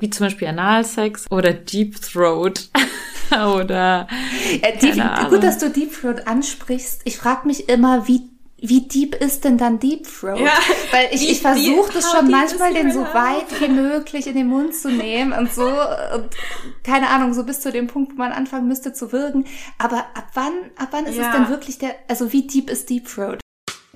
wie zum Beispiel Analsex oder Deep Throat oder äh, deep, gut, dass du Deep Throat ansprichst. Ich frage mich immer, wie wie deep ist denn dann Deep Throat? Ja, Weil ich, ich versuche das schon manchmal, den so weit wie möglich in den Mund zu nehmen und so, und keine Ahnung, so bis zu dem Punkt, wo man anfangen müsste zu würgen. Aber ab wann, ab wann ist ja. es denn wirklich der, also wie deep ist Deep Throat?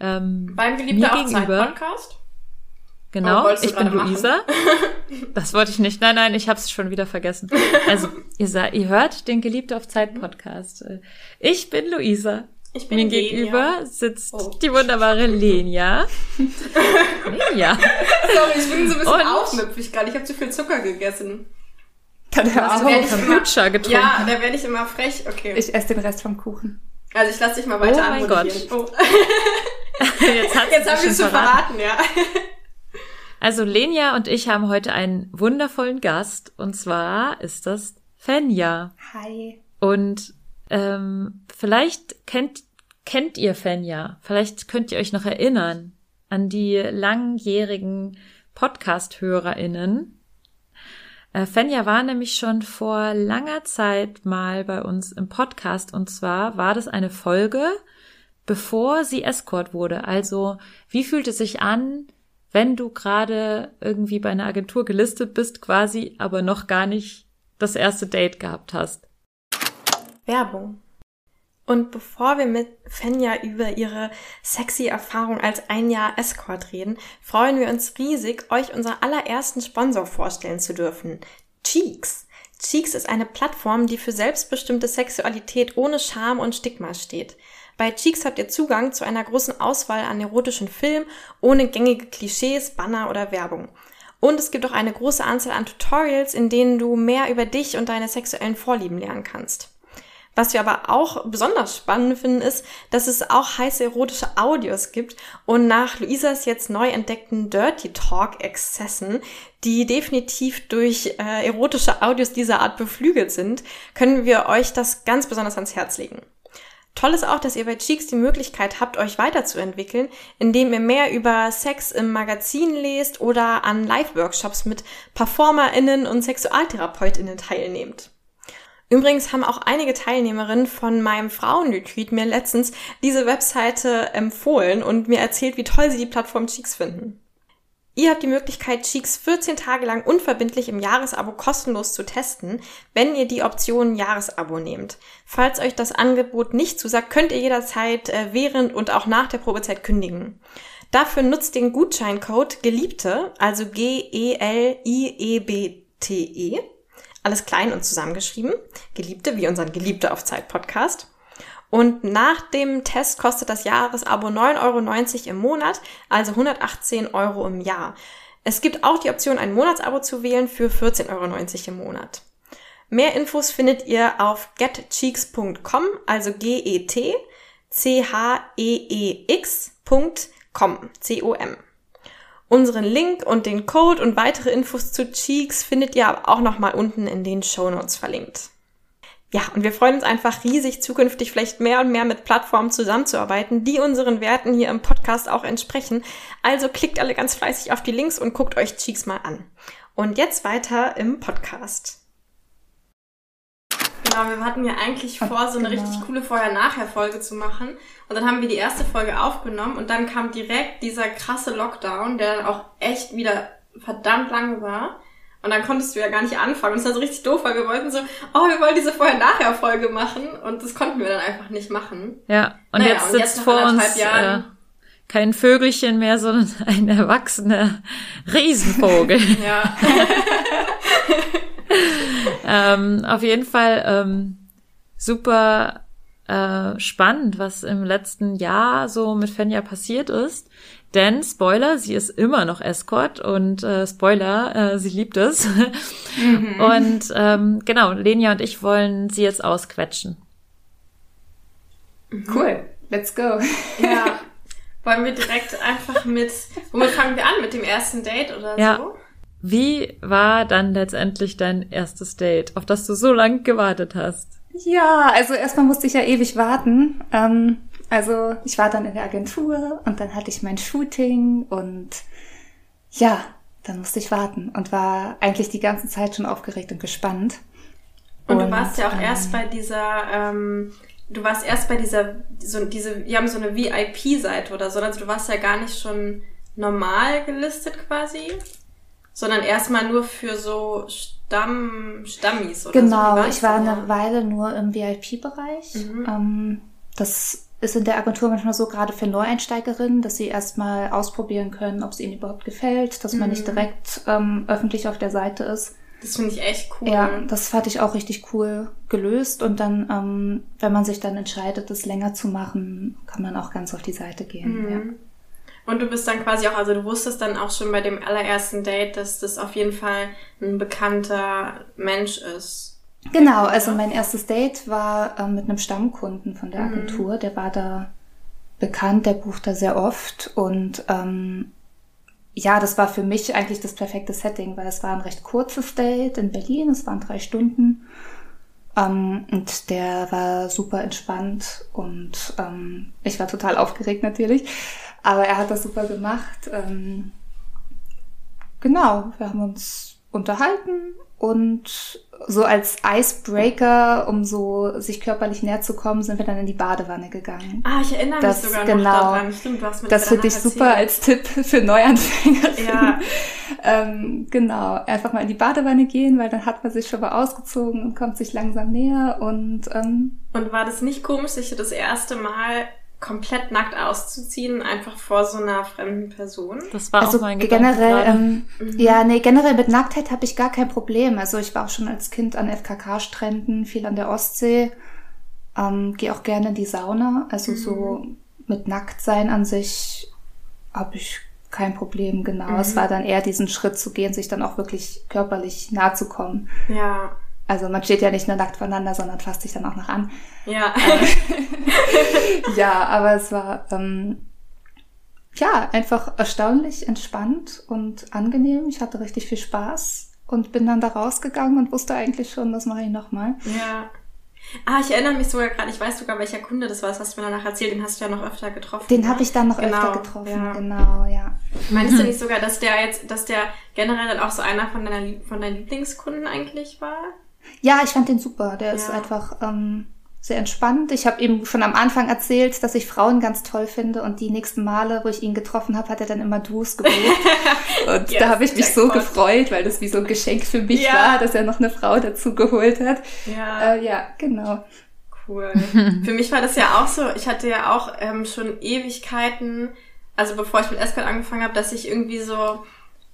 Ähm, Beim geliebter Podcast. Genau, ich bin Luisa. das wollte ich nicht. Nein, nein, ich habe es schon wieder vergessen. Also, ihr, sah, ihr hört den Geliebte auf Zeit Podcast. Ich bin Luisa. Ich bin Mir Lenia. gegenüber sitzt oh. die wunderbare Lenia. Lenia. Sorry, ich bin so ein bisschen Und aufmüpfig gerade. Ich habe zu viel Zucker gegessen. Dann hast du auch Kombucha getrunken. Ja, da werde ich immer frech. Okay. Ich esse den Rest vom Kuchen. Also ich lasse dich mal weiter Oh mein Gott. Oh. Jetzt, Jetzt haben wir es schon verraten, ja. Also Lenia und ich haben heute einen wundervollen Gast und zwar ist das Fenja. Hi. Und ähm, vielleicht kennt kennt ihr Fenja. Vielleicht könnt ihr euch noch erinnern an die langjährigen Podcast-HörerInnen, äh, Fenja war nämlich schon vor langer Zeit mal bei uns im Podcast und zwar war das eine Folge, bevor sie Escort wurde. Also, wie fühlt es sich an, wenn du gerade irgendwie bei einer Agentur gelistet bist, quasi, aber noch gar nicht das erste Date gehabt hast? Werbung. Und bevor wir mit Fenja über ihre sexy Erfahrung als ein Jahr Escort reden, freuen wir uns riesig, euch unseren allerersten Sponsor vorstellen zu dürfen. Cheeks. Cheeks ist eine Plattform, die für selbstbestimmte Sexualität ohne Scham und Stigma steht. Bei Cheeks habt ihr Zugang zu einer großen Auswahl an erotischen Filmen ohne gängige Klischees, Banner oder Werbung. Und es gibt auch eine große Anzahl an Tutorials, in denen du mehr über dich und deine sexuellen Vorlieben lernen kannst. Was wir aber auch besonders spannend finden, ist, dass es auch heiße erotische Audios gibt und nach Luisas jetzt neu entdeckten Dirty Talk Exzessen, die definitiv durch äh, erotische Audios dieser Art beflügelt sind, können wir euch das ganz besonders ans Herz legen. Toll ist auch, dass ihr bei Cheeks die Möglichkeit habt, euch weiterzuentwickeln, indem ihr mehr über Sex im Magazin lest oder an Live-Workshops mit PerformerInnen und SexualtherapeutInnen teilnehmt. Übrigens haben auch einige Teilnehmerinnen von meinem Frauenretreat mir letztens diese Webseite empfohlen und mir erzählt, wie toll sie die Plattform Cheeks finden. Ihr habt die Möglichkeit, Cheeks 14 Tage lang unverbindlich im Jahresabo kostenlos zu testen, wenn ihr die Option Jahresabo nehmt. Falls euch das Angebot nicht zusagt, könnt ihr jederzeit äh, während und auch nach der Probezeit kündigen. Dafür nutzt den Gutscheincode Geliebte, also G-E-L-I-E-B-T-E, alles klein und zusammengeschrieben. Geliebte, wie unseren Geliebte auf Zeit Podcast. Und nach dem Test kostet das Jahresabo 9,90 Euro im Monat, also 118 Euro im Jahr. Es gibt auch die Option, ein Monatsabo zu wählen für 14,90 Euro im Monat. Mehr Infos findet ihr auf getcheeks.com, also G-E-T-C-H-E-E-X.com, C-O-M. Unseren Link und den Code und weitere Infos zu Cheeks findet ihr auch nochmal unten in den Show Notes verlinkt. Ja, und wir freuen uns einfach riesig, zukünftig vielleicht mehr und mehr mit Plattformen zusammenzuarbeiten, die unseren Werten hier im Podcast auch entsprechen. Also klickt alle ganz fleißig auf die Links und guckt euch Cheeks mal an. Und jetzt weiter im Podcast. Genau, wir hatten ja eigentlich vor, so eine genau. richtig coole Vorher-Nachher-Folge zu machen. Und dann haben wir die erste Folge aufgenommen und dann kam direkt dieser krasse Lockdown, der dann auch echt wieder verdammt lange war. Und dann konntest du ja gar nicht anfangen. Und es war so richtig doof, weil wir wollten so, oh, wir wollen diese Vorher-Nachher-Folge machen. Und das konnten wir dann einfach nicht machen. Ja, und naja, jetzt sitzt vor uns, äh, kein Vögelchen mehr, sondern ein erwachsener Riesenvogel. Ja. ähm, auf jeden Fall ähm, super äh, spannend, was im letzten Jahr so mit Fenja passiert ist. Denn Spoiler, sie ist immer noch Escort und äh, Spoiler, äh, sie liebt es. Mhm. Und ähm, genau, Lenia und ich wollen sie jetzt ausquetschen. Cool, let's go. Ja. Wollen wir direkt einfach mit, womit fangen wir an? Mit dem ersten Date oder ja. so? Wie war dann letztendlich dein erstes Date, auf das du so lange gewartet hast? Ja, also erstmal musste ich ja ewig warten. Ähm, also ich war dann in der Agentur und dann hatte ich mein Shooting und ja, dann musste ich warten und war eigentlich die ganze Zeit schon aufgeregt und gespannt. Und, und du warst ja auch ähm, erst bei dieser ähm, du warst erst bei dieser, so diese, die haben so eine VIP-Seite oder so, also du warst ja gar nicht schon normal gelistet quasi, sondern erstmal nur für so Stamm, Stammis oder genau, so. Genau, ich war eine Weile nur im VIP-Bereich. Mhm. Ähm, das ist in der Agentur manchmal so, gerade für Neueinsteigerinnen, dass sie erstmal ausprobieren können, ob es ihnen überhaupt gefällt, dass man nicht mhm. direkt ähm, öffentlich auf der Seite ist. Das finde ich echt cool. Ja, das fand ich auch richtig cool gelöst. Und dann, ähm, wenn man sich dann entscheidet, das länger zu machen, kann man auch ganz auf die Seite gehen. Mhm. Ja. Und du bist dann quasi auch, also du wusstest dann auch schon bei dem allerersten Date, dass das auf jeden Fall ein bekannter Mensch ist. Genau, also mein erstes Date war äh, mit einem Stammkunden von der mhm. Agentur. Mhm. Der war da bekannt, der bucht da sehr oft und ähm, ja, das war für mich eigentlich das perfekte Setting, weil es war ein recht kurzes Date in Berlin, es waren drei Stunden. Ähm, und der war super entspannt und ähm, ich war total aufgeregt natürlich. Aber er hat das super gemacht. Ähm, genau, wir haben uns unterhalten und so als Icebreaker, um so sich körperlich näher zu kommen, sind wir dann in die Badewanne gegangen. Ah, ich erinnere das, mich sogar genau, noch daran. Stimmt, du hast mir das finde ich super als Tipp für Neuanfänger. Ja. ähm, genau, einfach mal in die Badewanne gehen, weil dann hat man sich schon mal ausgezogen und kommt sich langsam näher und ähm, Und war das nicht komisch, sich das erste Mal komplett nackt auszuziehen, einfach vor so einer fremden Person. Das war also auch mein generell, ähm, mhm. ja, nee, generell mit Nacktheit habe ich gar kein Problem. Also ich war auch schon als Kind an FKK-Stränden, viel an der Ostsee, ähm, gehe auch gerne in die Sauna. Also mhm. so mit Nacktsein an sich habe ich kein Problem, genau. Mhm. Es war dann eher diesen Schritt zu gehen, sich dann auch wirklich körperlich nahe zu kommen. Ja. Also man steht ja nicht nur nackt voneinander, sondern fasst sich dann auch noch an. Ja. ja, aber es war ähm, ja einfach erstaunlich entspannt und angenehm. Ich hatte richtig viel Spaß und bin dann da rausgegangen und wusste eigentlich schon, das mache ich nochmal. Ja. Ah, ich erinnere mich sogar gerade, ich weiß sogar, welcher Kunde das war, das hast du mir danach erzählt, den hast du ja noch öfter getroffen. Den ne? habe ich dann noch genau, öfter getroffen, ja. genau, ja. Meinst mhm. du nicht sogar, dass der jetzt, dass der generell dann auch so einer von, deiner, von deinen Lieblingskunden eigentlich war? Ja, ich fand den super. Der ja. ist einfach ähm, sehr entspannt. Ich habe ihm schon am Anfang erzählt, dass ich Frauen ganz toll finde und die nächsten Male, wo ich ihn getroffen habe, hat er dann immer Dus gebucht. und yes, da habe ich mich so gefreut, weil das wie so ein Geschenk für mich ja. war, dass er noch eine Frau dazu geholt hat. Ja, äh, ja genau. Cool. für mich war das ja auch so, ich hatte ja auch ähm, schon Ewigkeiten, also bevor ich mit Escort angefangen habe, dass ich irgendwie so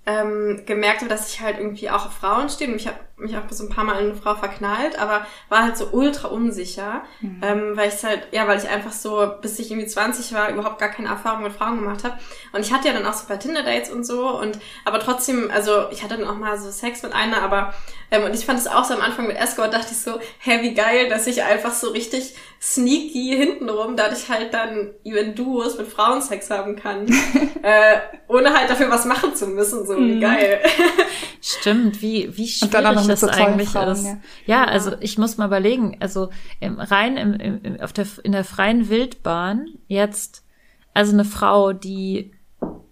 ähm, gemerkt habe, dass ich halt irgendwie auch auf Frauen stehe und ich habe mich auch so ein paar Mal in eine Frau verknallt, aber war halt so ultra unsicher, mhm. ähm, weil ich halt, ja, weil ich einfach so, bis ich irgendwie 20 war, überhaupt gar keine Erfahrung mit Frauen gemacht habe. Und ich hatte ja dann auch so ein paar Tinder-Dates und so und aber trotzdem, also ich hatte dann auch mal so Sex mit einer, aber ähm, und ich fand es auch so am Anfang mit Escort, dachte ich so, hä, wie geil, dass ich einfach so richtig sneaky hintenrum, dadurch halt dann even Duos mit Frauen Sex haben kann, äh, ohne halt dafür was machen zu müssen, so wie mhm. geil. Stimmt, wie, wie schwierig das eigentlich Frauen, ist. Ja. ja. also ich muss mal überlegen, also im, rein im, im, auf der, in der freien Wildbahn jetzt, also eine Frau, die,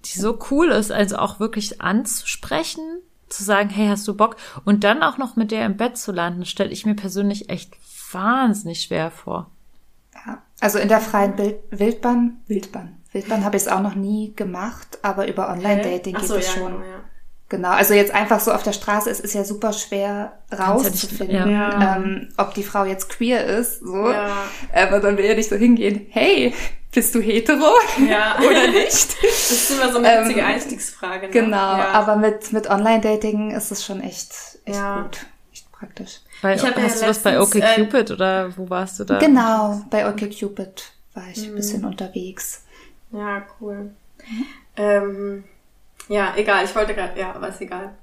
die so cool ist, also auch wirklich anzusprechen, zu sagen, hey, hast du Bock? Und dann auch noch mit der im Bett zu landen, stelle ich mir persönlich echt wahnsinnig schwer vor. Ja, also in der freien Bild Wildbahn, Wildbahn, Wildbahn habe ich es auch noch nie gemacht, aber über Online-Dating geht so, es ja, schon. Genau, ja. Genau, also jetzt einfach so auf der Straße, es ist ja super schwer rauszufinden, ja. ähm, ob die Frau jetzt queer ist, so. Ja. Aber dann will ja nicht so hingehen, hey, bist du hetero ja. oder nicht? Das ist immer so eine witzige ähm, Einstiegsfrage. Ne? Genau, ja. aber mit, mit Online-Dating ist es schon echt, echt ja. gut, echt praktisch. Bei, ich hast ja du letztens, das bei OkCupid äh, oder wo warst du da? Genau, bei OkCupid war ich mhm. ein bisschen unterwegs. Ja, cool. Mhm. Ähm, ja, egal, ich wollte gerade, ja, aber ist egal.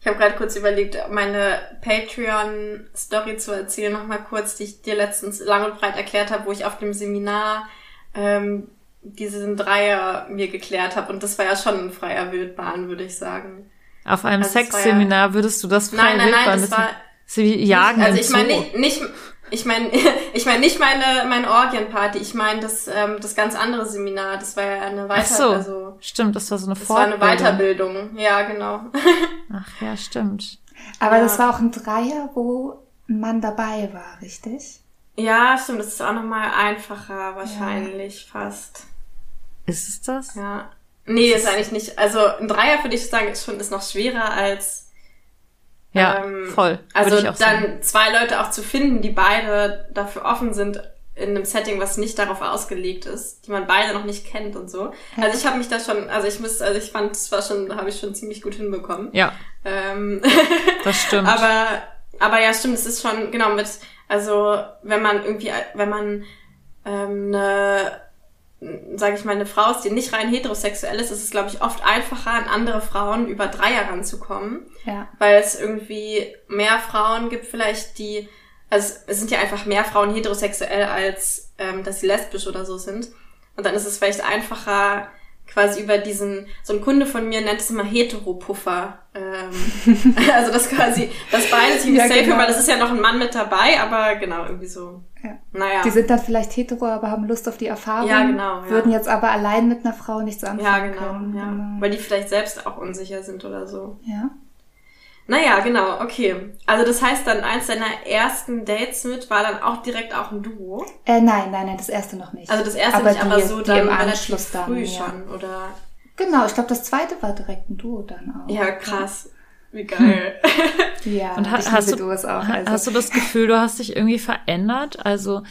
Ich habe gerade kurz überlegt, meine Patreon-Story zu erzählen, nochmal kurz, die ich dir letztens lang und breit erklärt habe, wo ich auf dem Seminar ähm, diesen Dreier mir geklärt habe. Und das war ja schon ein freier Wildbahn, würde ich sagen. Auf einem also Sexseminar ja, würdest du das frei Nein, nein, nein, das war... Sie jagen Also ich meine nicht, nicht ich meine ich mein nicht meine meine Orgienparty, ich meine das ähm, das ganz andere Seminar, das war ja eine Weiter Ach so, also stimmt, das war so eine das Fortbildung. Das war eine Weiterbildung. Ja, genau. Ach ja, stimmt. Aber ja. das war auch ein Dreier, wo Mann dabei war, richtig? Ja, stimmt. Das ist auch nochmal einfacher wahrscheinlich ja. fast. Ist es das? Ja. Nee, ist eigentlich nicht. Also ein Dreier würde ich sagen, ist schon ist noch schwerer als ja ähm, voll. Also dann sagen. zwei Leute auch zu finden, die beide dafür offen sind in einem Setting, was nicht darauf ausgelegt ist, die man beide noch nicht kennt und so. Also ich habe mich da schon, also ich muss, also ich fand, es war schon, habe ich schon ziemlich gut hinbekommen. Ja. Ähm, das stimmt. aber aber ja, stimmt, es ist schon genau mit also wenn man irgendwie, wenn man ähm, eine, sage ich mal, eine Frau ist, die nicht rein heterosexuell ist, ist es, glaube ich, oft einfacher, an andere Frauen über Dreier ranzukommen. Ja. Weil es irgendwie mehr Frauen gibt vielleicht, die, also es sind ja einfach mehr Frauen heterosexuell, als ähm, dass sie lesbisch oder so sind. Und dann ist es vielleicht einfacher, quasi über diesen, so ein Kunde von mir nennt es immer Heteropuffer. Ähm, also das quasi, das beide ziemlich ja, safe, genau. weil das ist ja noch ein Mann mit dabei, aber genau, irgendwie so. Ja. Naja. Die sind dann vielleicht hetero, aber haben Lust auf die Erfahrung. Ja, genau. Ja. Würden jetzt aber allein mit einer Frau nichts anfangen Ja, genau, können. Ja. genau. Weil die vielleicht selbst auch unsicher sind oder so. Ja. Naja, genau, okay. Also das heißt dann, eins deiner ersten Dates mit war dann auch direkt auch ein Duo? Äh, nein, nein, nein, das erste noch nicht. Also das erste aber nicht, die, aber so dann im Anschluss dann, früh ja. schon, oder? Genau, ich glaube, das zweite war direkt ein Duo dann auch. Ja, krass. Wie geil. ja, und ha hast, du, auch, also. hast du das Gefühl, du hast dich irgendwie verändert? Also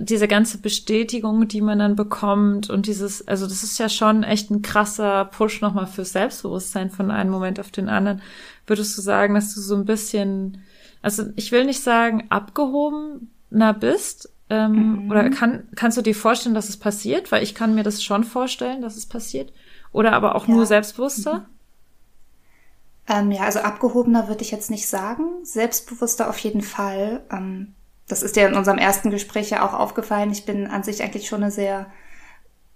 diese ganze Bestätigung, die man dann bekommt und dieses, also das ist ja schon echt ein krasser Push nochmal fürs Selbstbewusstsein von einem Moment auf den anderen. Würdest du sagen, dass du so ein bisschen, also ich will nicht sagen abgehobener bist, ähm, mhm. oder kann, kannst du dir vorstellen, dass es passiert? Weil ich kann mir das schon vorstellen, dass es passiert. Oder aber auch ja. nur selbstbewusster? Mhm. Ähm, ja, also abgehobener würde ich jetzt nicht sagen. Selbstbewusster auf jeden Fall. Ähm, das ist ja in unserem ersten Gespräch ja auch aufgefallen. Ich bin an sich eigentlich schon eine sehr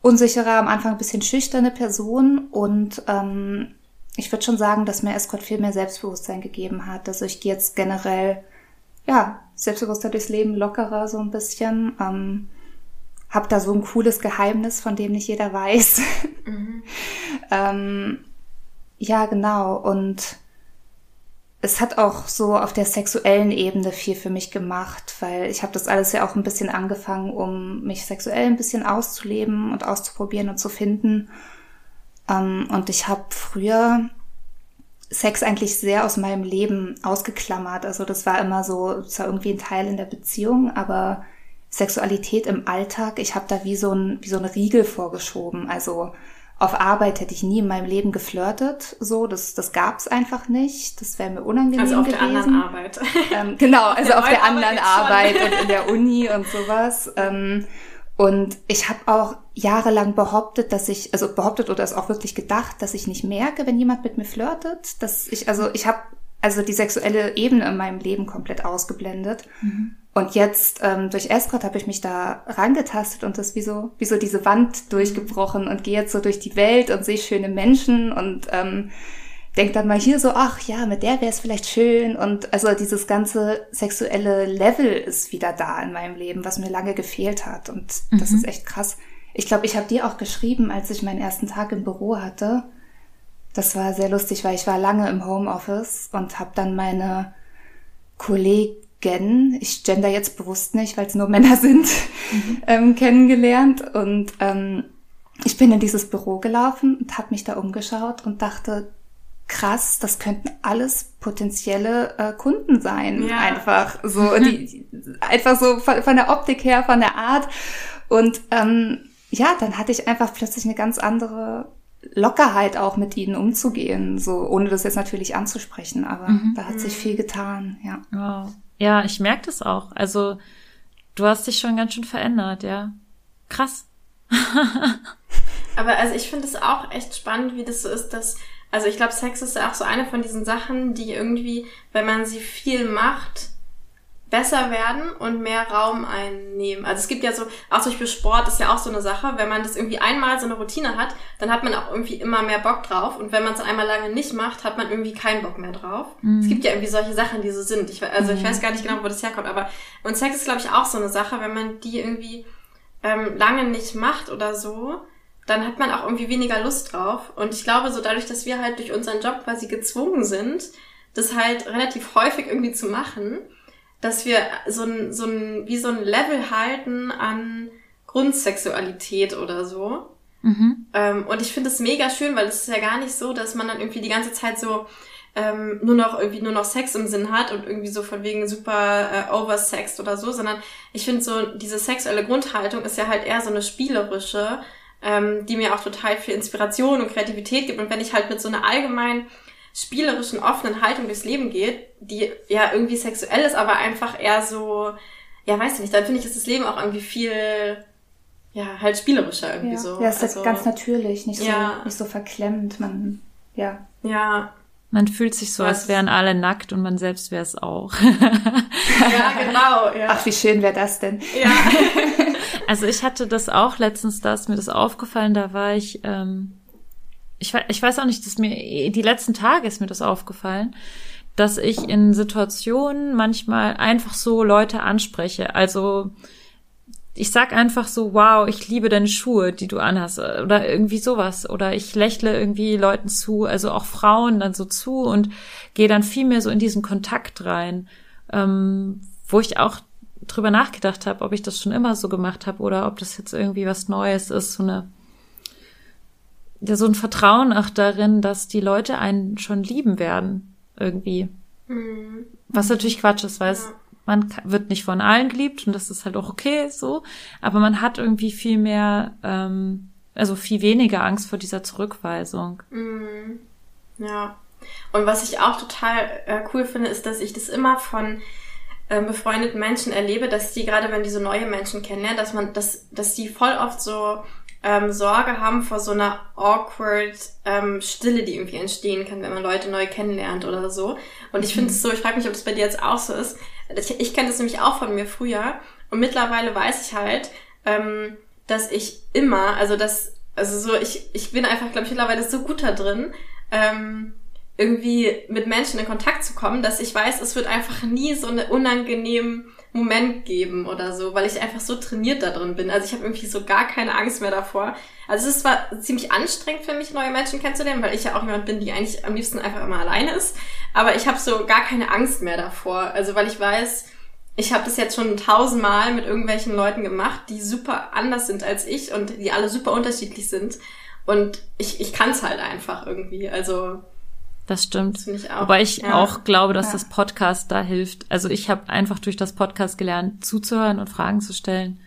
unsichere, am Anfang ein bisschen schüchterne Person und ähm, ich würde schon sagen, dass mir Escort viel mehr Selbstbewusstsein gegeben hat. Also ich gehe jetzt generell, ja, selbstbewusster durchs Leben, lockerer so ein bisschen. Ähm, hab da so ein cooles Geheimnis, von dem nicht jeder weiß. Mhm. ähm, ja, genau. Und es hat auch so auf der sexuellen Ebene viel für mich gemacht, weil ich habe das alles ja auch ein bisschen angefangen, um mich sexuell ein bisschen auszuleben und auszuprobieren und zu finden. Ähm, und ich habe früher Sex eigentlich sehr aus meinem Leben ausgeklammert. Also das war immer so, es war irgendwie ein Teil in der Beziehung, aber Sexualität im Alltag, ich habe da wie so ein wie so ein Riegel vorgeschoben. Also auf Arbeit hätte ich nie in meinem Leben geflirtet, so das das gab's einfach nicht. Das wäre mir unangenehm also auf gewesen. der anderen Arbeit. Ähm, genau, also auf der anderen Arbeit, Arbeit und in der Uni und sowas. Ähm, und ich habe auch jahrelang behauptet, dass ich, also behauptet oder es auch wirklich gedacht, dass ich nicht merke, wenn jemand mit mir flirtet, dass ich, also ich habe also die sexuelle Ebene in meinem Leben komplett ausgeblendet. Mhm. Und jetzt ähm, durch Escort habe ich mich da rangetastet und das wie so, wie so diese Wand durchgebrochen und gehe jetzt so durch die Welt und sehe schöne Menschen und ähm, denke dann mal hier so, ach ja, mit der wäre es vielleicht schön. Und also dieses ganze sexuelle Level ist wieder da in meinem Leben, was mir lange gefehlt hat. Und mhm. das ist echt krass. Ich glaube, ich habe dir auch geschrieben, als ich meinen ersten Tag im Büro hatte. Das war sehr lustig, weil ich war lange im Homeoffice und habe dann meine Kollegen Gen, ich gender jetzt bewusst nicht, weil es nur Männer sind, mhm. ähm, kennengelernt. Und ähm, ich bin in dieses Büro gelaufen und habe mich da umgeschaut und dachte, krass, das könnten alles potenzielle äh, Kunden sein. Ja. Einfach so, die, einfach so von, von, der Optik her, von der Art. Und ähm, ja, dann hatte ich einfach plötzlich eine ganz andere Lockerheit auch mit ihnen umzugehen, so ohne das jetzt natürlich anzusprechen, aber mhm. da hat sich viel getan, ja. Wow. Ja, ich merke das auch. Also du hast dich schon ganz schön verändert, ja. Krass. aber also ich finde es auch echt spannend, wie das so ist, dass also ich glaube, Sex ist ja auch so eine von diesen Sachen, die irgendwie, wenn man sie viel macht, besser werden und mehr Raum einnehmen. Also es gibt ja so, auch zum Beispiel Sport ist ja auch so eine Sache, wenn man das irgendwie einmal so eine Routine hat, dann hat man auch irgendwie immer mehr Bock drauf und wenn man es einmal lange nicht macht, hat man irgendwie keinen Bock mehr drauf. Mhm. Es gibt ja irgendwie solche Sachen, die so sind. Ich, also mhm. ich weiß gar nicht genau, wo das herkommt, aber und Sex ist glaube ich auch so eine Sache, wenn man die irgendwie ähm, lange nicht macht oder so, dann hat man auch irgendwie weniger Lust drauf. Und ich glaube, so dadurch, dass wir halt durch unseren Job quasi gezwungen sind, das halt relativ häufig irgendwie zu machen, dass wir so ein, so ein, wie so ein Level halten an Grundsexualität oder so. Mhm. Ähm, und ich finde es mega schön, weil es ist ja gar nicht so, dass man dann irgendwie die ganze Zeit so ähm, nur noch irgendwie nur noch Sex im Sinn hat und irgendwie so von wegen super äh, oversext oder so, sondern ich finde so diese sexuelle Grundhaltung ist ja halt eher so eine spielerische, ähm, die mir auch total viel Inspiration und Kreativität gibt. Und wenn ich halt mit so einer allgemein spielerischen, offenen Haltung durchs Leben geht, die ja irgendwie sexuell ist, aber einfach eher so, ja, weiß ich nicht, dann finde ich, ist das Leben auch irgendwie viel, ja, halt spielerischer irgendwie ja. so. Ja, es ist also, ganz natürlich, nicht so, ja. nicht so verklemmt, man, ja. Ja. Man fühlt sich so, als wären alle nackt und man selbst wäre es auch. ja, genau. Ja. Ach, wie schön wäre das denn? Ja. also ich hatte das auch letztens, da ist mir das aufgefallen, da war ich ähm, ich, ich weiß auch nicht, dass mir, die letzten Tage ist mir das aufgefallen, dass ich in Situationen manchmal einfach so Leute anspreche. Also, ich sag einfach so, wow, ich liebe deine Schuhe, die du anhast, oder irgendwie sowas. Oder ich lächle irgendwie Leuten zu, also auch Frauen dann so zu und gehe dann viel mehr so in diesen Kontakt rein, ähm, wo ich auch drüber nachgedacht habe, ob ich das schon immer so gemacht habe oder ob das jetzt irgendwie was Neues ist, so eine ja, so ein Vertrauen auch darin, dass die Leute einen schon lieben werden, irgendwie. Mhm. Was natürlich Quatsch ist, weil ja. es, man wird nicht von allen geliebt und das ist halt auch okay so, aber man hat irgendwie viel mehr, ähm, also viel weniger Angst vor dieser Zurückweisung. Mhm. Ja. Und was ich auch total äh, cool finde, ist, dass ich das immer von äh, befreundeten Menschen erlebe, dass die gerade, wenn die so neue Menschen kennenlernen, dass man, dass, dass die voll oft so ähm, Sorge haben vor so einer awkward ähm, Stille, die irgendwie entstehen kann, wenn man Leute neu kennenlernt oder so. Und ich finde es so, ich frage mich, ob das bei dir jetzt auch so ist. Ich, ich kenne das nämlich auch von mir früher. Und mittlerweile weiß ich halt, ähm, dass ich immer, also das, also so, ich, ich bin einfach, glaube ich, mittlerweile so gut da drin, ähm, irgendwie mit Menschen in Kontakt zu kommen, dass ich weiß, es wird einfach nie so eine unangenehm Moment geben oder so, weil ich einfach so trainiert da drin bin. Also ich habe irgendwie so gar keine Angst mehr davor. Also es ist zwar ziemlich anstrengend für mich, neue Menschen kennenzulernen, weil ich ja auch jemand bin, die eigentlich am liebsten einfach immer alleine ist. Aber ich habe so gar keine Angst mehr davor. Also weil ich weiß, ich habe das jetzt schon tausendmal mit irgendwelchen Leuten gemacht, die super anders sind als ich und die alle super unterschiedlich sind. Und ich, ich kann es halt einfach irgendwie. Also das stimmt. Das ich auch. Wobei ich ja. auch glaube, dass ja. das Podcast da hilft. Also ich habe einfach durch das Podcast gelernt, zuzuhören und Fragen zu stellen.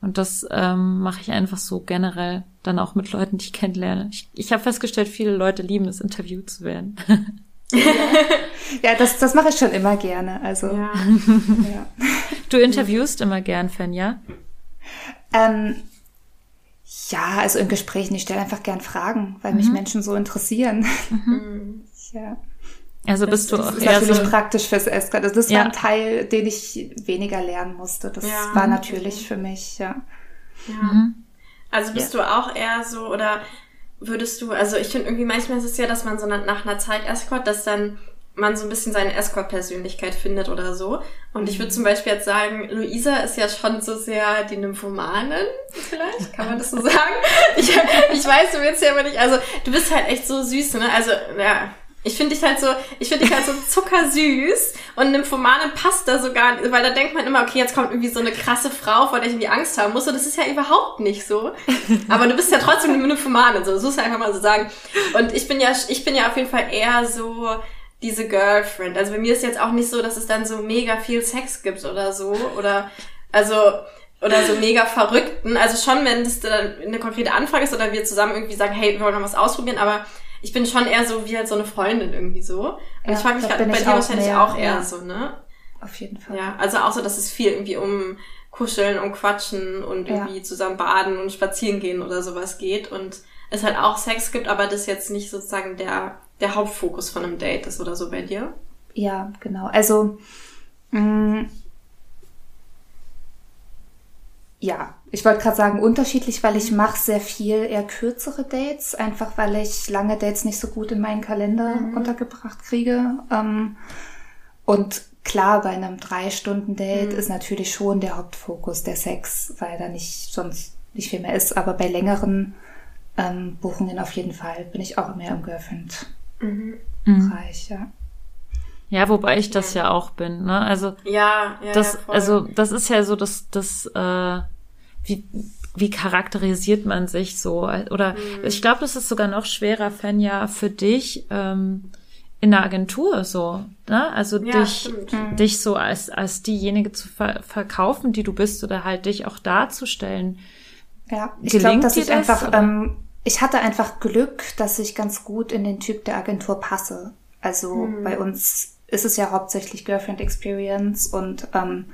Und das ähm, mache ich einfach so generell dann auch mit Leuten, die ich kennenlerne. Ich, ich habe festgestellt, viele Leute lieben es, interviewt zu werden. ja, das, das mache ich schon immer gerne. Also ja. ja. Du interviewst immer gern, Fenja? Ähm, ja, also in Gesprächen, ich stelle einfach gern Fragen, weil mhm. mich Menschen so interessieren. Mhm. ja. Also bist das, du auch das ist natürlich so praktisch fürs Escort. Also das ja. war ein Teil, den ich weniger lernen musste. Das ja. war natürlich für mich, ja. ja. Mhm. Also bist ja. du auch eher so oder würdest du, also ich finde irgendwie manchmal ist es ja, dass man so nach einer Zeit Escort, dass dann man so ein bisschen seine Escort-Persönlichkeit findet oder so. Und ich würde zum Beispiel jetzt sagen, Luisa ist ja schon so sehr die Nymphomanin, vielleicht, kann man das so sagen? Ich, ich weiß, du willst ja aber nicht, also du bist halt echt so süß, ne? Also, ja, ich finde dich halt so, ich finde dich halt so zuckersüß und Nymphomanin passt da so gar nicht, weil da denkt man immer, okay, jetzt kommt irgendwie so eine krasse Frau, vor der ich irgendwie Angst haben muss. Und das ist ja überhaupt nicht so. Aber du bist ja trotzdem eine Nymphomanin, so, das muss ich einfach mal so sagen. Und ich bin ja, ich bin ja auf jeden Fall eher so, diese Girlfriend. Also bei mir ist jetzt auch nicht so, dass es dann so mega viel Sex gibt oder so. Oder also oder so mega verrückten. Also schon, wenn das dann eine konkrete Anfrage ist oder wir zusammen irgendwie sagen, hey, wir wollen noch was ausprobieren, aber ich bin schon eher so wie halt so eine Freundin irgendwie so. Und ja, ich frage mich halt bei dir wahrscheinlich mehr, auch eher ja. so, ne? Auf jeden Fall. Ja, also auch so, dass es viel irgendwie um Kuscheln und Quatschen und irgendwie zusammen baden und spazieren gehen oder sowas geht und es halt auch Sex gibt, aber das jetzt nicht sozusagen der, der Hauptfokus von einem Date ist oder so bei dir. Ja, genau. Also, mh, ja, ich wollte gerade sagen unterschiedlich, weil ich mache sehr viel eher kürzere Dates, einfach weil ich lange Dates nicht so gut in meinen Kalender mhm. untergebracht kriege. Ähm, und klar, bei einem drei Stunden Date mhm. ist natürlich schon der Hauptfokus der Sex, weil da nicht sonst nicht viel mehr ist. Aber bei längeren ähm, Buchungen auf jeden Fall bin ich auch mehr im Girlfriend-Bereich, mhm. ja. Ja, wobei ich das ja, ja auch bin, ne? Also ja, ja, das, ja, also das ist ja so, dass das äh, wie wie charakterisiert man sich so oder mhm. ich glaube, das ist sogar noch schwerer, Fenja, für dich ähm, in der Agentur so, ne? Also ja, dich stimmt. Mhm. dich so als als diejenige zu ver verkaufen, die du bist oder halt dich auch darzustellen. Ja, ich glaube, dass ich das, einfach ähm, ich hatte einfach Glück, dass ich ganz gut in den Typ der Agentur passe. Also mhm. bei uns ist es ja hauptsächlich Girlfriend Experience und ähm,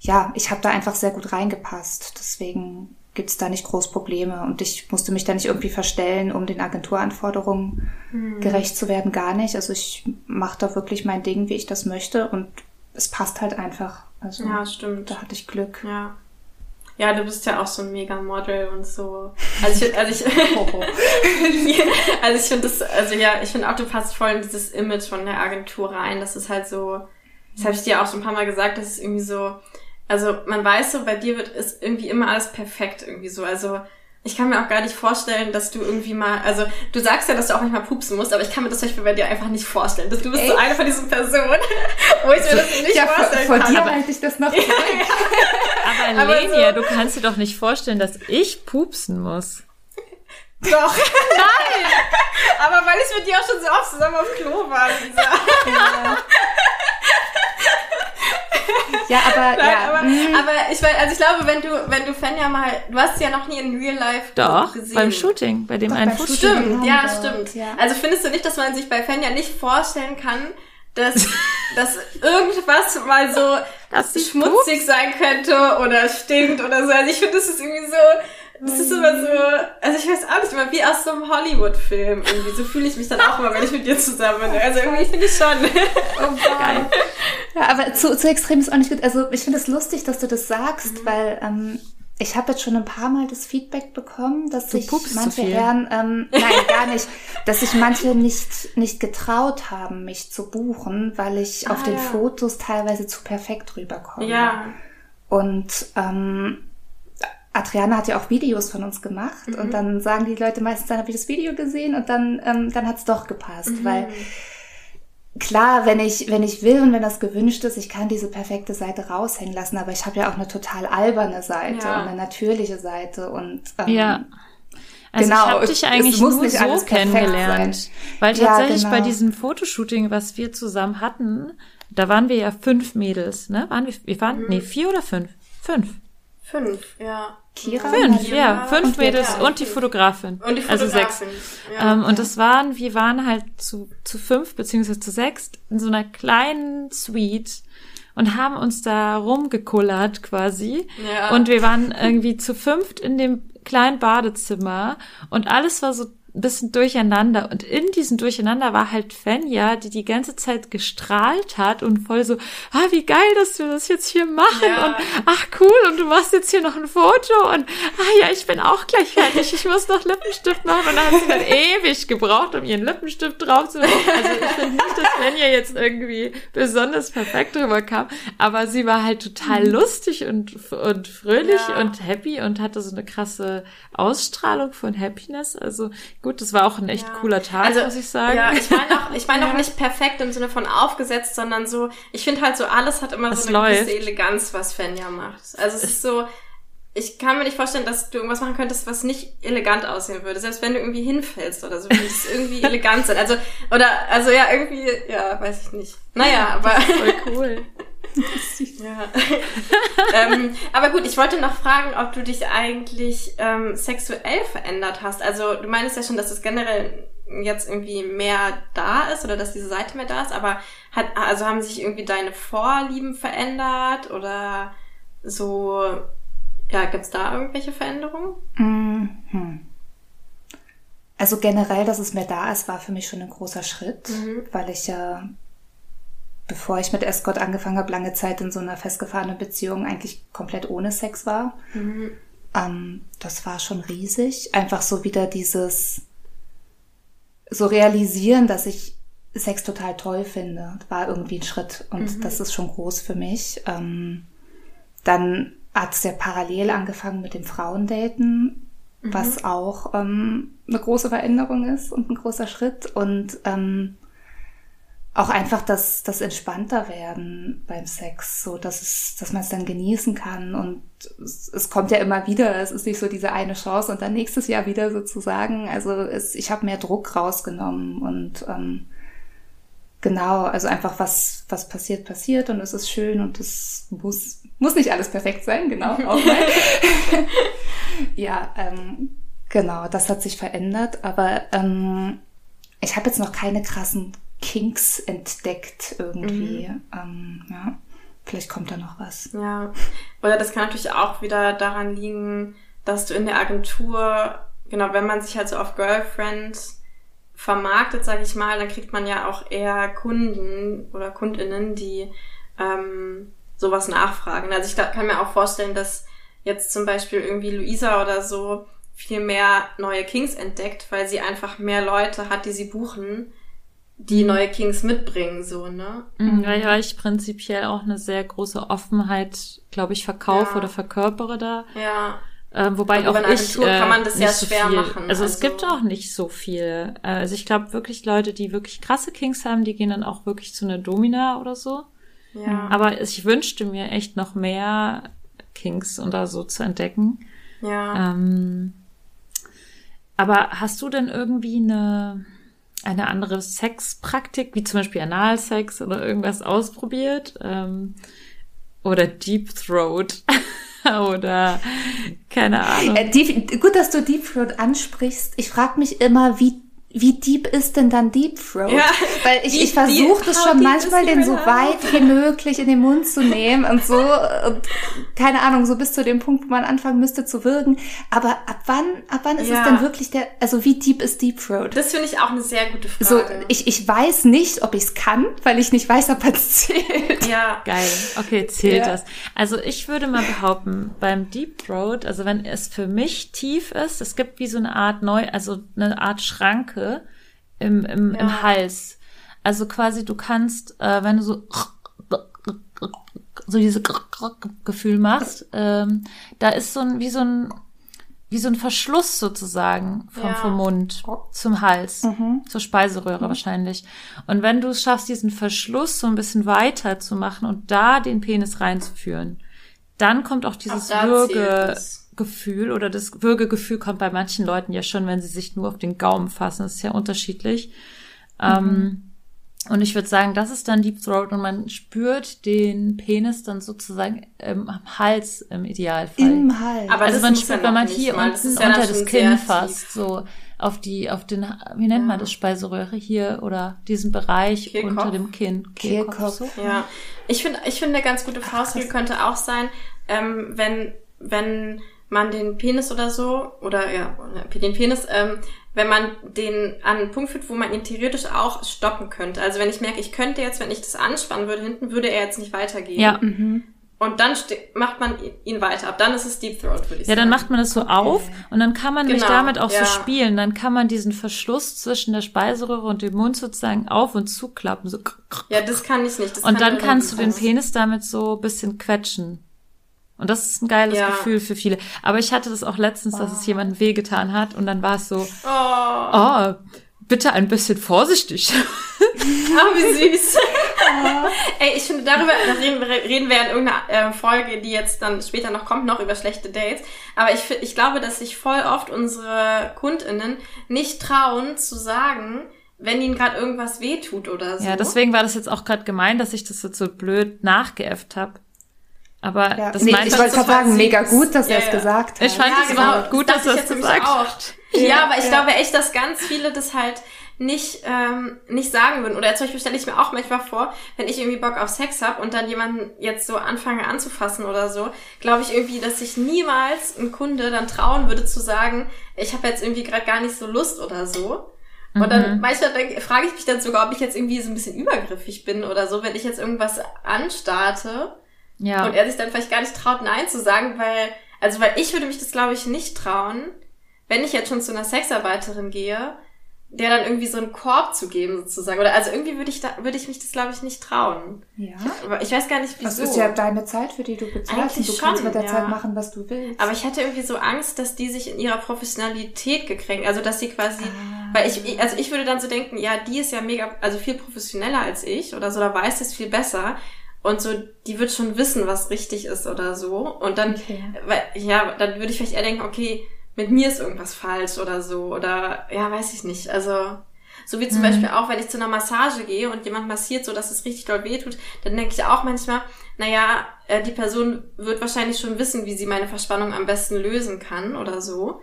ja, ich habe da einfach sehr gut reingepasst. Deswegen gibt es da nicht groß Probleme und ich musste mich da nicht irgendwie verstellen, um den Agenturanforderungen mhm. gerecht zu werden, gar nicht. Also ich mache da wirklich mein Ding, wie ich das möchte und es passt halt einfach. Also ja, stimmt. Da hatte ich Glück. Ja. Ja, du bist ja auch so ein mega Model und so. Also ich, also ich, also ich finde das, also ja, ich finde auch, du passt voll in dieses Image von der Agentur rein. Das ist halt so, das habe ich dir auch schon ein paar Mal gesagt, das ist irgendwie so, also man weiß so, bei dir wird ist irgendwie immer alles perfekt irgendwie so. Also ich kann mir auch gar nicht vorstellen, dass du irgendwie mal, also du sagst ja, dass du auch manchmal pupsen musst, aber ich kann mir das zum Beispiel bei dir einfach nicht vorstellen. Dass du bist Echt? so eine von diesen Personen, wo ich mir das nicht ja, vorstellen vor, vor kann. Vor dir halte ich das noch ja, ja. Aber Lenia, so, du kannst dir doch nicht vorstellen, dass ich pupsen muss. Doch. Nein! aber weil ich mit dir auch schon so oft zusammen auf Klo war, Lisa. Ja. Ja, aber, Nein, ja. Aber, mhm. aber ich weiß, also ich glaube, wenn du, wenn du Fan ja mal, du hast ja noch nie in Real Life Doch, gesehen. beim Shooting, bei dem Doch, einen Foto. Stimmt, ja, stimmt. Ja. Also findest du nicht, dass man sich bei Fan ja nicht vorstellen kann, dass, dass irgendwas mal so dass schmutzig sein könnte oder stinkt oder so. Also ich finde, das ist irgendwie so, das ist immer so, also ich weiß auch nicht immer, wie aus so einem Hollywood-Film irgendwie. So fühle ich mich dann auch immer, wenn ich mit dir zusammen bin. Also irgendwie finde ich schon. Oh, geil. Ja, aber zu, zu extrem ist auch nicht gut. Also ich finde es lustig, dass du das sagst, mhm. weil ähm, ich habe jetzt schon ein paar Mal das Feedback bekommen, dass sich manche Herren, ähm, nein, gar nicht, dass sich manche nicht, nicht getraut haben, mich zu buchen, weil ich ah, auf den ja. Fotos teilweise zu perfekt rüberkomme. Ja. Und ähm, Adriana hat ja auch Videos von uns gemacht mhm. und dann sagen die Leute meistens, dann habe ich das Video gesehen und dann, ähm, dann hat's doch gepasst, mhm. weil klar, wenn ich, wenn ich will und wenn das gewünscht ist, ich kann diese perfekte Seite raushängen lassen, aber ich habe ja auch eine total alberne Seite ja. und eine natürliche Seite und ähm, ja. Also genau, ich habe dich eigentlich nur so kennengelernt, weil tatsächlich ja, genau. bei diesem Fotoshooting, was wir zusammen hatten, da waren wir ja fünf Mädels, ne? Waren wir, wir waren, mhm. nee, vier oder fünf? Fünf. Fünf, ja. Kira? Fünf, ja. ja. Fünf und Mädels ja, und die Fotografin. Und die Fotografin. Also sechs. Ja. Ähm, und das waren, wir waren halt zu, zu fünf beziehungsweise zu sechs in so einer kleinen Suite und haben uns da rumgekullert quasi. Ja. Und wir waren irgendwie zu fünft in dem kleinen Badezimmer und alles war so ein bisschen durcheinander. Und in diesem Durcheinander war halt Fenja, die die ganze Zeit gestrahlt hat und voll so, ah, wie geil, dass wir das jetzt hier machen ja. und ach cool und du machst jetzt hier noch ein Foto und ah ja, ich bin auch gleich fertig, ich muss noch Lippenstift machen und dann hat sie dann ewig gebraucht, um ihren Lippenstift drauf zu machen. Also ich finde nicht, dass Fenja jetzt irgendwie besonders perfekt drüber kam, aber sie war halt total mhm. lustig und, und fröhlich ja. und happy und hatte so eine krasse Ausstrahlung von Happiness. Also gut, das war auch ein echt ja. cooler Tag, also, muss ich sagen. Ja, ich meine auch, ich meine auch nicht perfekt im Sinne von aufgesetzt, sondern so, ich finde halt so, alles hat immer es so eine läuft. gewisse Eleganz, was Fenja macht. Also es, es ist so, ich kann mir nicht vorstellen, dass du irgendwas machen könntest, was nicht elegant aussehen würde. Selbst wenn du irgendwie hinfällst oder so, würde es irgendwie elegant sein. Also, oder, also ja, irgendwie, ja, weiß ich nicht. Naja, aber. voll cool. ja. ähm, aber gut, ich wollte noch fragen, ob du dich eigentlich ähm, sexuell verändert hast. Also du meinst ja schon, dass es generell jetzt irgendwie mehr da ist oder dass diese Seite mehr da ist, aber hat, also haben sich irgendwie deine Vorlieben verändert oder so, ja, gibt's da irgendwelche Veränderungen? Mhm. Also generell, dass es mehr da ist, war für mich schon ein großer Schritt, mhm. weil ich ja, bevor ich mit Escort angefangen habe, lange Zeit in so einer festgefahrenen Beziehung eigentlich komplett ohne Sex war. Mhm. Ähm, das war schon riesig. Einfach so wieder dieses, so realisieren, dass ich Sex total toll finde, war irgendwie ein Schritt und mhm. das ist schon groß für mich. Ähm, dann hat es ja parallel angefangen mit dem Frauendaten mhm. was auch ähm, eine große Veränderung ist und ein großer Schritt. Und ähm, auch einfach das, das entspannter werden beim Sex, so dass es, dass man es dann genießen kann und es, es, kommt ja immer wieder. Es ist nicht so diese eine Chance und dann nächstes Jahr wieder sozusagen. Also es, ich habe mehr Druck rausgenommen und ähm, genau, also einfach was was passiert passiert und es ist schön und es muss muss nicht alles perfekt sein, genau. Ja, ähm, genau, das hat sich verändert, aber ähm, ich habe jetzt noch keine krassen Kinks entdeckt irgendwie. Mhm. Ähm, ja, vielleicht kommt da noch was. Ja, oder das kann natürlich auch wieder daran liegen, dass du in der Agentur, genau, wenn man sich halt so auf Girlfriend vermarktet, sage ich mal, dann kriegt man ja auch eher Kunden oder Kundinnen, die ähm, sowas nachfragen. Also ich kann mir auch vorstellen, dass jetzt zum Beispiel irgendwie Luisa oder so viel mehr neue Kings entdeckt, weil sie einfach mehr Leute hat, die sie buchen, die mhm. neue Kings mitbringen, so, ne? Mhm, weil ich prinzipiell auch eine sehr große Offenheit, glaube ich, verkaufe ja. oder verkörpere da. Ja. Ähm, wobei auch ich äh, kann man das ja schwer so machen. Also, also, es gibt auch nicht so viel. Also ich glaube wirklich Leute, die wirklich krasse Kings haben, die gehen dann auch wirklich zu einer Domina oder so. Ja. Aber ich wünschte mir echt noch mehr Kings oder so zu entdecken. Ja. Ähm, aber hast du denn irgendwie eine, eine andere Sexpraktik, wie zum Beispiel Analsex oder irgendwas ausprobiert? Ähm, oder Deep Throat? oder keine Ahnung. Äh, Deep, gut, dass du Deep Throat ansprichst. Ich frage mich immer, wie wie deep ist denn dann Deep Throat? Ja, Weil ich, ich versuche das schon manchmal, den so weit wie möglich in den Mund zu nehmen und so, und, keine Ahnung, so bis zu dem Punkt, wo man anfangen müsste zu wirken. Aber ab wann, ab wann ist ja. es denn wirklich der, also wie deep ist Deep Throat? Das finde ich auch eine sehr gute Frage. So, ich, ich weiß nicht, ob ich es kann, weil ich nicht weiß, ob es zählt. Ja. Geil. Okay, zählt ja. das. Also ich würde mal behaupten, beim Deep Throat, also wenn es für mich tief ist, es gibt wie so eine Art neu, also eine Art Schranke, im, im, ja. im Hals. Also quasi du kannst, äh, wenn du so so diese Gefühl machst, ähm, da ist so ein wie so ein wie so ein Verschluss sozusagen vom, ja. vom Mund zum Hals, mhm. zur Speiseröhre mhm. wahrscheinlich. Und wenn du es schaffst, diesen Verschluss so ein bisschen weiter zu machen und da den Penis reinzuführen, dann kommt auch dieses Würge, Gefühl oder das Würgegefühl kommt bei manchen Leuten ja schon, wenn sie sich nur auf den Gaumen fassen. Das ist ja unterschiedlich. Ähm, mhm. Ähm, und ich würde sagen, das ist dann Deep Throat und man spürt den Penis dann sozusagen ähm, am Hals im Idealfall. Im Hals. Aber also man spürt, wenn man hier mal. unten ja unter das Kinn fasst, so auf die, auf den, wie nennt ja. man das, Speiseröhre hier oder diesen Bereich Kehlkopf. unter dem Kinn. Kehlkopf. Kehlkopf. So. Ja. Ich finde, ich finde, eine ganz gute Faustregel könnte auch sein, ähm, wenn, wenn man den Penis oder so, oder ja, den Penis, ähm, wenn man den an einen Punkt führt, wo man ihn theoretisch auch stoppen könnte. Also wenn ich merke, ich könnte jetzt, wenn ich das anspannen würde hinten, würde er jetzt nicht weitergehen. Ja. Mhm. Und dann macht man ihn weiter ab. Dann ist es Deep Throat, würde ich ja, sagen. Ja, dann macht man das so auf und dann kann man genau, nicht damit auch ja. so spielen. Dann kann man diesen Verschluss zwischen der Speiseröhre und dem Mund sozusagen auf und zuklappen. So. Ja, das kann ich nicht. Das und kann dann kannst du den Penis damit so bisschen quetschen. Und das ist ein geiles ja. Gefühl für viele. Aber ich hatte das auch letztens, dass oh. es jemandem wehgetan hat und dann war es so, oh, oh bitte ein bisschen vorsichtig. Oh, wie süß. Oh. Ey, ich finde, darüber reden, reden wir in irgendeiner äh, Folge, die jetzt dann später noch kommt, noch über schlechte Dates. Aber ich, ich glaube, dass sich voll oft unsere KundInnen nicht trauen zu sagen, wenn ihnen gerade irgendwas wehtut oder so. Ja, deswegen war das jetzt auch gerade gemein, dass ich das jetzt so blöd nachgeäfft habe. Aber ja, das nee, ich wollte gerade sagen, mega gut, dass ja, er es ja. gesagt hat. Ich fand es genau, überhaupt gut, dass er es gesagt hat. Ja, aber ich glaube echt, dass ganz viele das halt nicht ähm, nicht sagen würden. Oder zum Beispiel stelle ich mir auch manchmal vor, wenn ich irgendwie Bock auf Sex habe und dann jemanden jetzt so anfange anzufassen oder so, glaube ich irgendwie, dass sich niemals ein Kunde dann trauen würde zu sagen, ich habe jetzt irgendwie gerade gar nicht so Lust oder so. Und dann mhm. manchmal frage ich mich dann sogar, ob ich jetzt irgendwie so ein bisschen übergriffig bin oder so, wenn ich jetzt irgendwas anstarte ja. und er sich dann vielleicht gar nicht traut, Nein zu sagen, weil, also weil ich würde mich das, glaube ich, nicht trauen, wenn ich jetzt schon zu einer Sexarbeiterin gehe, der dann irgendwie so einen Korb zu geben sozusagen. Oder also irgendwie würde ich da würde ich mich das glaube ich nicht trauen. Ja. Aber ich weiß gar nicht wieso. Das ist ja deine Zeit, für die du bezahlst und du schon, kannst mit der ja. Zeit machen, was du willst. Aber ich hatte irgendwie so Angst, dass die sich in ihrer Professionalität gekränkt, also dass sie quasi, ah. weil ich also ich würde dann so denken, ja, die ist ja mega, also viel professioneller als ich oder so, da weiß es viel besser. Und so, die wird schon wissen, was richtig ist oder so. Und dann, okay. weil, ja, dann würde ich vielleicht eher denken, okay, mit mir ist irgendwas falsch oder so. Oder ja, weiß ich nicht. Also, so wie zum mhm. Beispiel auch, wenn ich zu einer Massage gehe und jemand massiert, so dass es richtig doll wehtut, dann denke ich auch manchmal, naja, äh, die Person wird wahrscheinlich schon wissen, wie sie meine Verspannung am besten lösen kann oder so.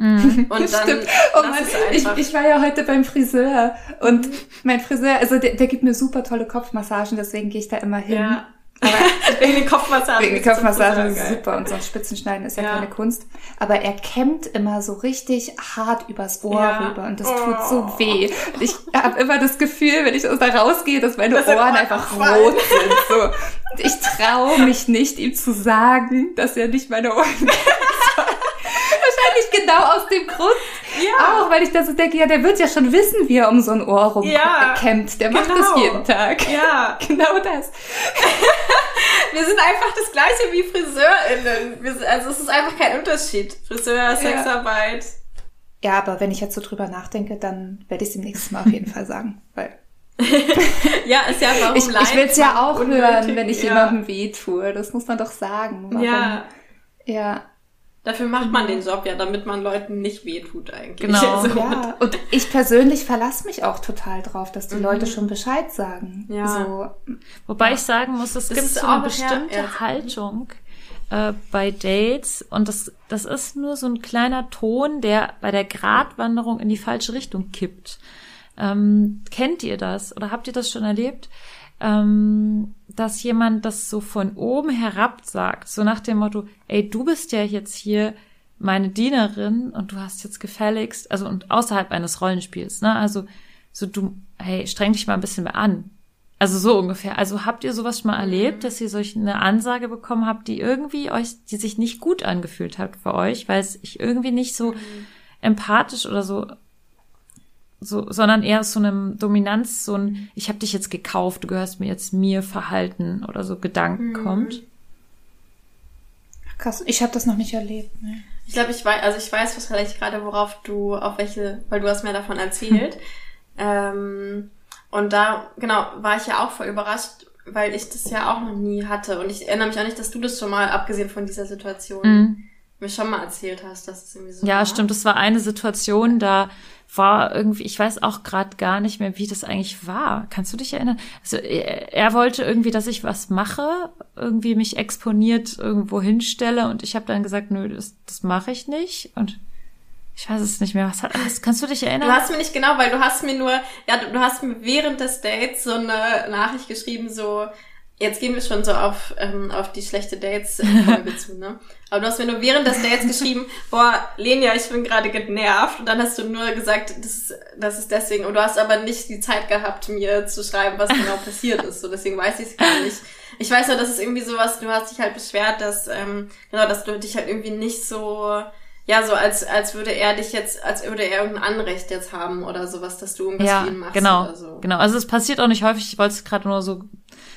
Mhm. Und dann Stimmt. Oh Mann, ich, ich war ja heute beim Friseur und mhm. mein Friseur, also der, der gibt mir super tolle Kopfmassagen, deswegen gehe ich da immer hin. Ja. Aber wegen den Kopfmassagen. Wegen den Kopfmassagen ist super und so ein Spitzenschneiden ist ja, ja, keine Kunst. Aber er kämmt immer so richtig hart übers Ohr ja. rüber und das oh. tut so oh. weh. Ich habe immer das Gefühl, wenn ich da rausgehe, dass meine das Ohren einfach rot sind. So. Ich traue mich nicht, ihm zu sagen, dass er nicht meine Ohren Wahrscheinlich genau aus dem Grund. Ja. Auch, weil ich da so denke, ja, der wird ja schon wissen, wie er um so ein Ohr rumkämmt. Ja, der macht genau. das jeden Tag. Ja. genau das. wir sind einfach das gleiche wie FriseurInnen. Wir, also es ist einfach kein Unterschied. Friseur, Sexarbeit. Ja, aber wenn ich jetzt so drüber nachdenke, dann werde ich es im nächsten Mal auf jeden Fall sagen. Weil ja, ist ja warum Ich, ich will es ja auch hören, wenn ich ja. jemandem weh tue. Das muss man doch sagen. Warum? Ja. Ja. Dafür macht man den Job ja, damit man Leuten nicht wehtut eigentlich. Genau. Also ja. Und ich persönlich verlasse mich auch total drauf, dass die mhm. Leute schon Bescheid sagen. Ja. So, Wobei ja. ich sagen muss, es gibt so eine bestimmte ja. Haltung äh, bei Dates und das, das ist nur so ein kleiner Ton, der bei der Gratwanderung in die falsche Richtung kippt. Ähm, kennt ihr das oder habt ihr das schon erlebt? Ähm, dass jemand das so von oben herab sagt, so nach dem Motto, ey, du bist ja jetzt hier meine Dienerin und du hast jetzt gefälligst, also und außerhalb eines Rollenspiels, ne? Also so du, hey, streng dich mal ein bisschen mehr an. Also so ungefähr. Also habt ihr sowas schon mal erlebt, mhm. dass ihr solch eine Ansage bekommen habt, die irgendwie euch, die sich nicht gut angefühlt hat für euch, weil es ich irgendwie nicht so mhm. empathisch oder so so, sondern eher aus so einem Dominanz, so ein, ich habe dich jetzt gekauft, du gehörst mir jetzt mir Verhalten oder so Gedanken mhm. kommt. Krass, ich habe das noch nicht erlebt. Ne? Ich glaube, ich weiß, also ich weiß wahrscheinlich gerade, worauf du, auf welche, weil du hast mir davon erzählt. Hm. Ähm, und da, genau, war ich ja auch voll überrascht, weil ich das ja auch noch nie hatte. Und ich erinnere mich auch nicht, dass du das schon mal, abgesehen von dieser Situation, mhm. mir schon mal erzählt hast, dass es irgendwie so Ja, war. stimmt. Das war eine Situation, da war irgendwie, ich weiß auch gerade gar nicht mehr, wie das eigentlich war. Kannst du dich erinnern? Also er, er wollte irgendwie, dass ich was mache, irgendwie mich exponiert irgendwo hinstelle und ich habe dann gesagt, nö, das, das mache ich nicht und ich weiß es nicht mehr. Was, was kannst du dich erinnern? Du hast mir nicht genau, weil du hast mir nur, ja, du, du hast mir während des Dates so eine Nachricht geschrieben, so, Jetzt gehen wir schon so auf, ähm, auf die schlechte Dates-Folge zu, ne? Aber du hast mir nur während des Dates geschrieben, boah, Lenia, ich bin gerade genervt. Und dann hast du nur gesagt, das ist, das ist deswegen. Und du hast aber nicht die Zeit gehabt, mir zu schreiben, was genau passiert ist. So, deswegen weiß ich es gar nicht. Ich weiß nur, dass es irgendwie sowas, du hast dich halt beschwert, dass, ähm, genau, dass du dich halt irgendwie nicht so, ja, so als, als würde er dich jetzt, als würde er irgendein Anrecht jetzt haben oder sowas, dass du irgendwas ja, für ihn machst genau, oder so. Genau, also es passiert auch nicht häufig. Ich wollte es gerade nur so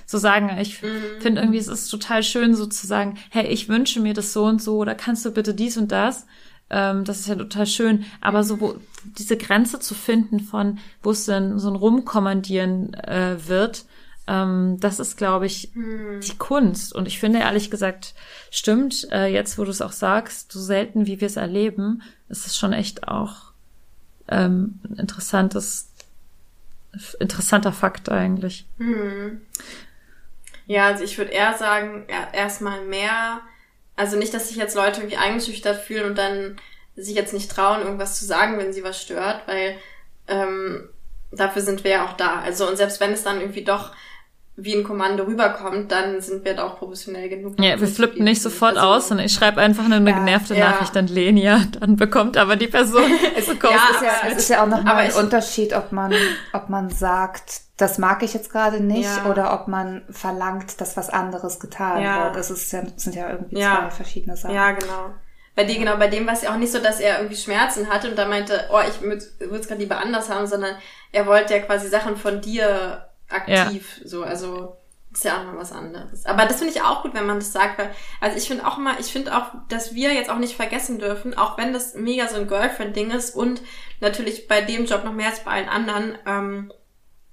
so sagen, ich mhm. finde irgendwie, es ist total schön so zu sagen, hey, ich wünsche mir das so und so oder kannst du bitte dies und das? Ähm, das ist ja total schön. Aber so wo, diese Grenze zu finden von, wo es denn so ein Rumkommandieren äh, wird, ähm, das ist, glaube ich, hm. die Kunst. Und ich finde ehrlich gesagt, stimmt, äh, jetzt wo du es auch sagst, so selten wie wir es erleben, ist es schon echt auch ähm, ein interessantes interessanter Fakt eigentlich. Hm. Ja, also ich würde eher sagen, ja, erstmal mehr, also nicht, dass sich jetzt Leute irgendwie eingeschüchtert fühlen und dann sich jetzt nicht trauen, irgendwas zu sagen, wenn sie was stört, weil ähm, dafür sind wir ja auch da. Also und selbst wenn es dann irgendwie doch wie ein Kommando rüberkommt, dann sind wir da auch professionell genug. Ja, wir flippen nicht sofort also, aus und ich schreibe einfach nur eine ja, genervte ja. Nachricht an Lenia, dann bekommt aber die Person es, ja, ist ja, es ist ja auch nochmal ein Unterschied, ob man, ob man sagt, das mag ich jetzt gerade nicht, ja. oder ob man verlangt, dass was anderes getan wird. Das ist ja, sind ja irgendwie zwei verschiedene Sachen. Ja, genau. Bei dir, genau, bei dem war es ja auch nicht so, dass er irgendwie Schmerzen hatte und da meinte, oh, ich würde es gerade lieber anders haben, sondern er wollte ja quasi Sachen von dir aktiv, ja. so, also ist ja auch mal was anderes. Aber das finde ich auch gut, wenn man das sagt, weil, also ich finde auch immer, ich finde auch, dass wir jetzt auch nicht vergessen dürfen, auch wenn das mega so ein Girlfriend-Ding ist und natürlich bei dem Job noch mehr als bei allen anderen, ähm,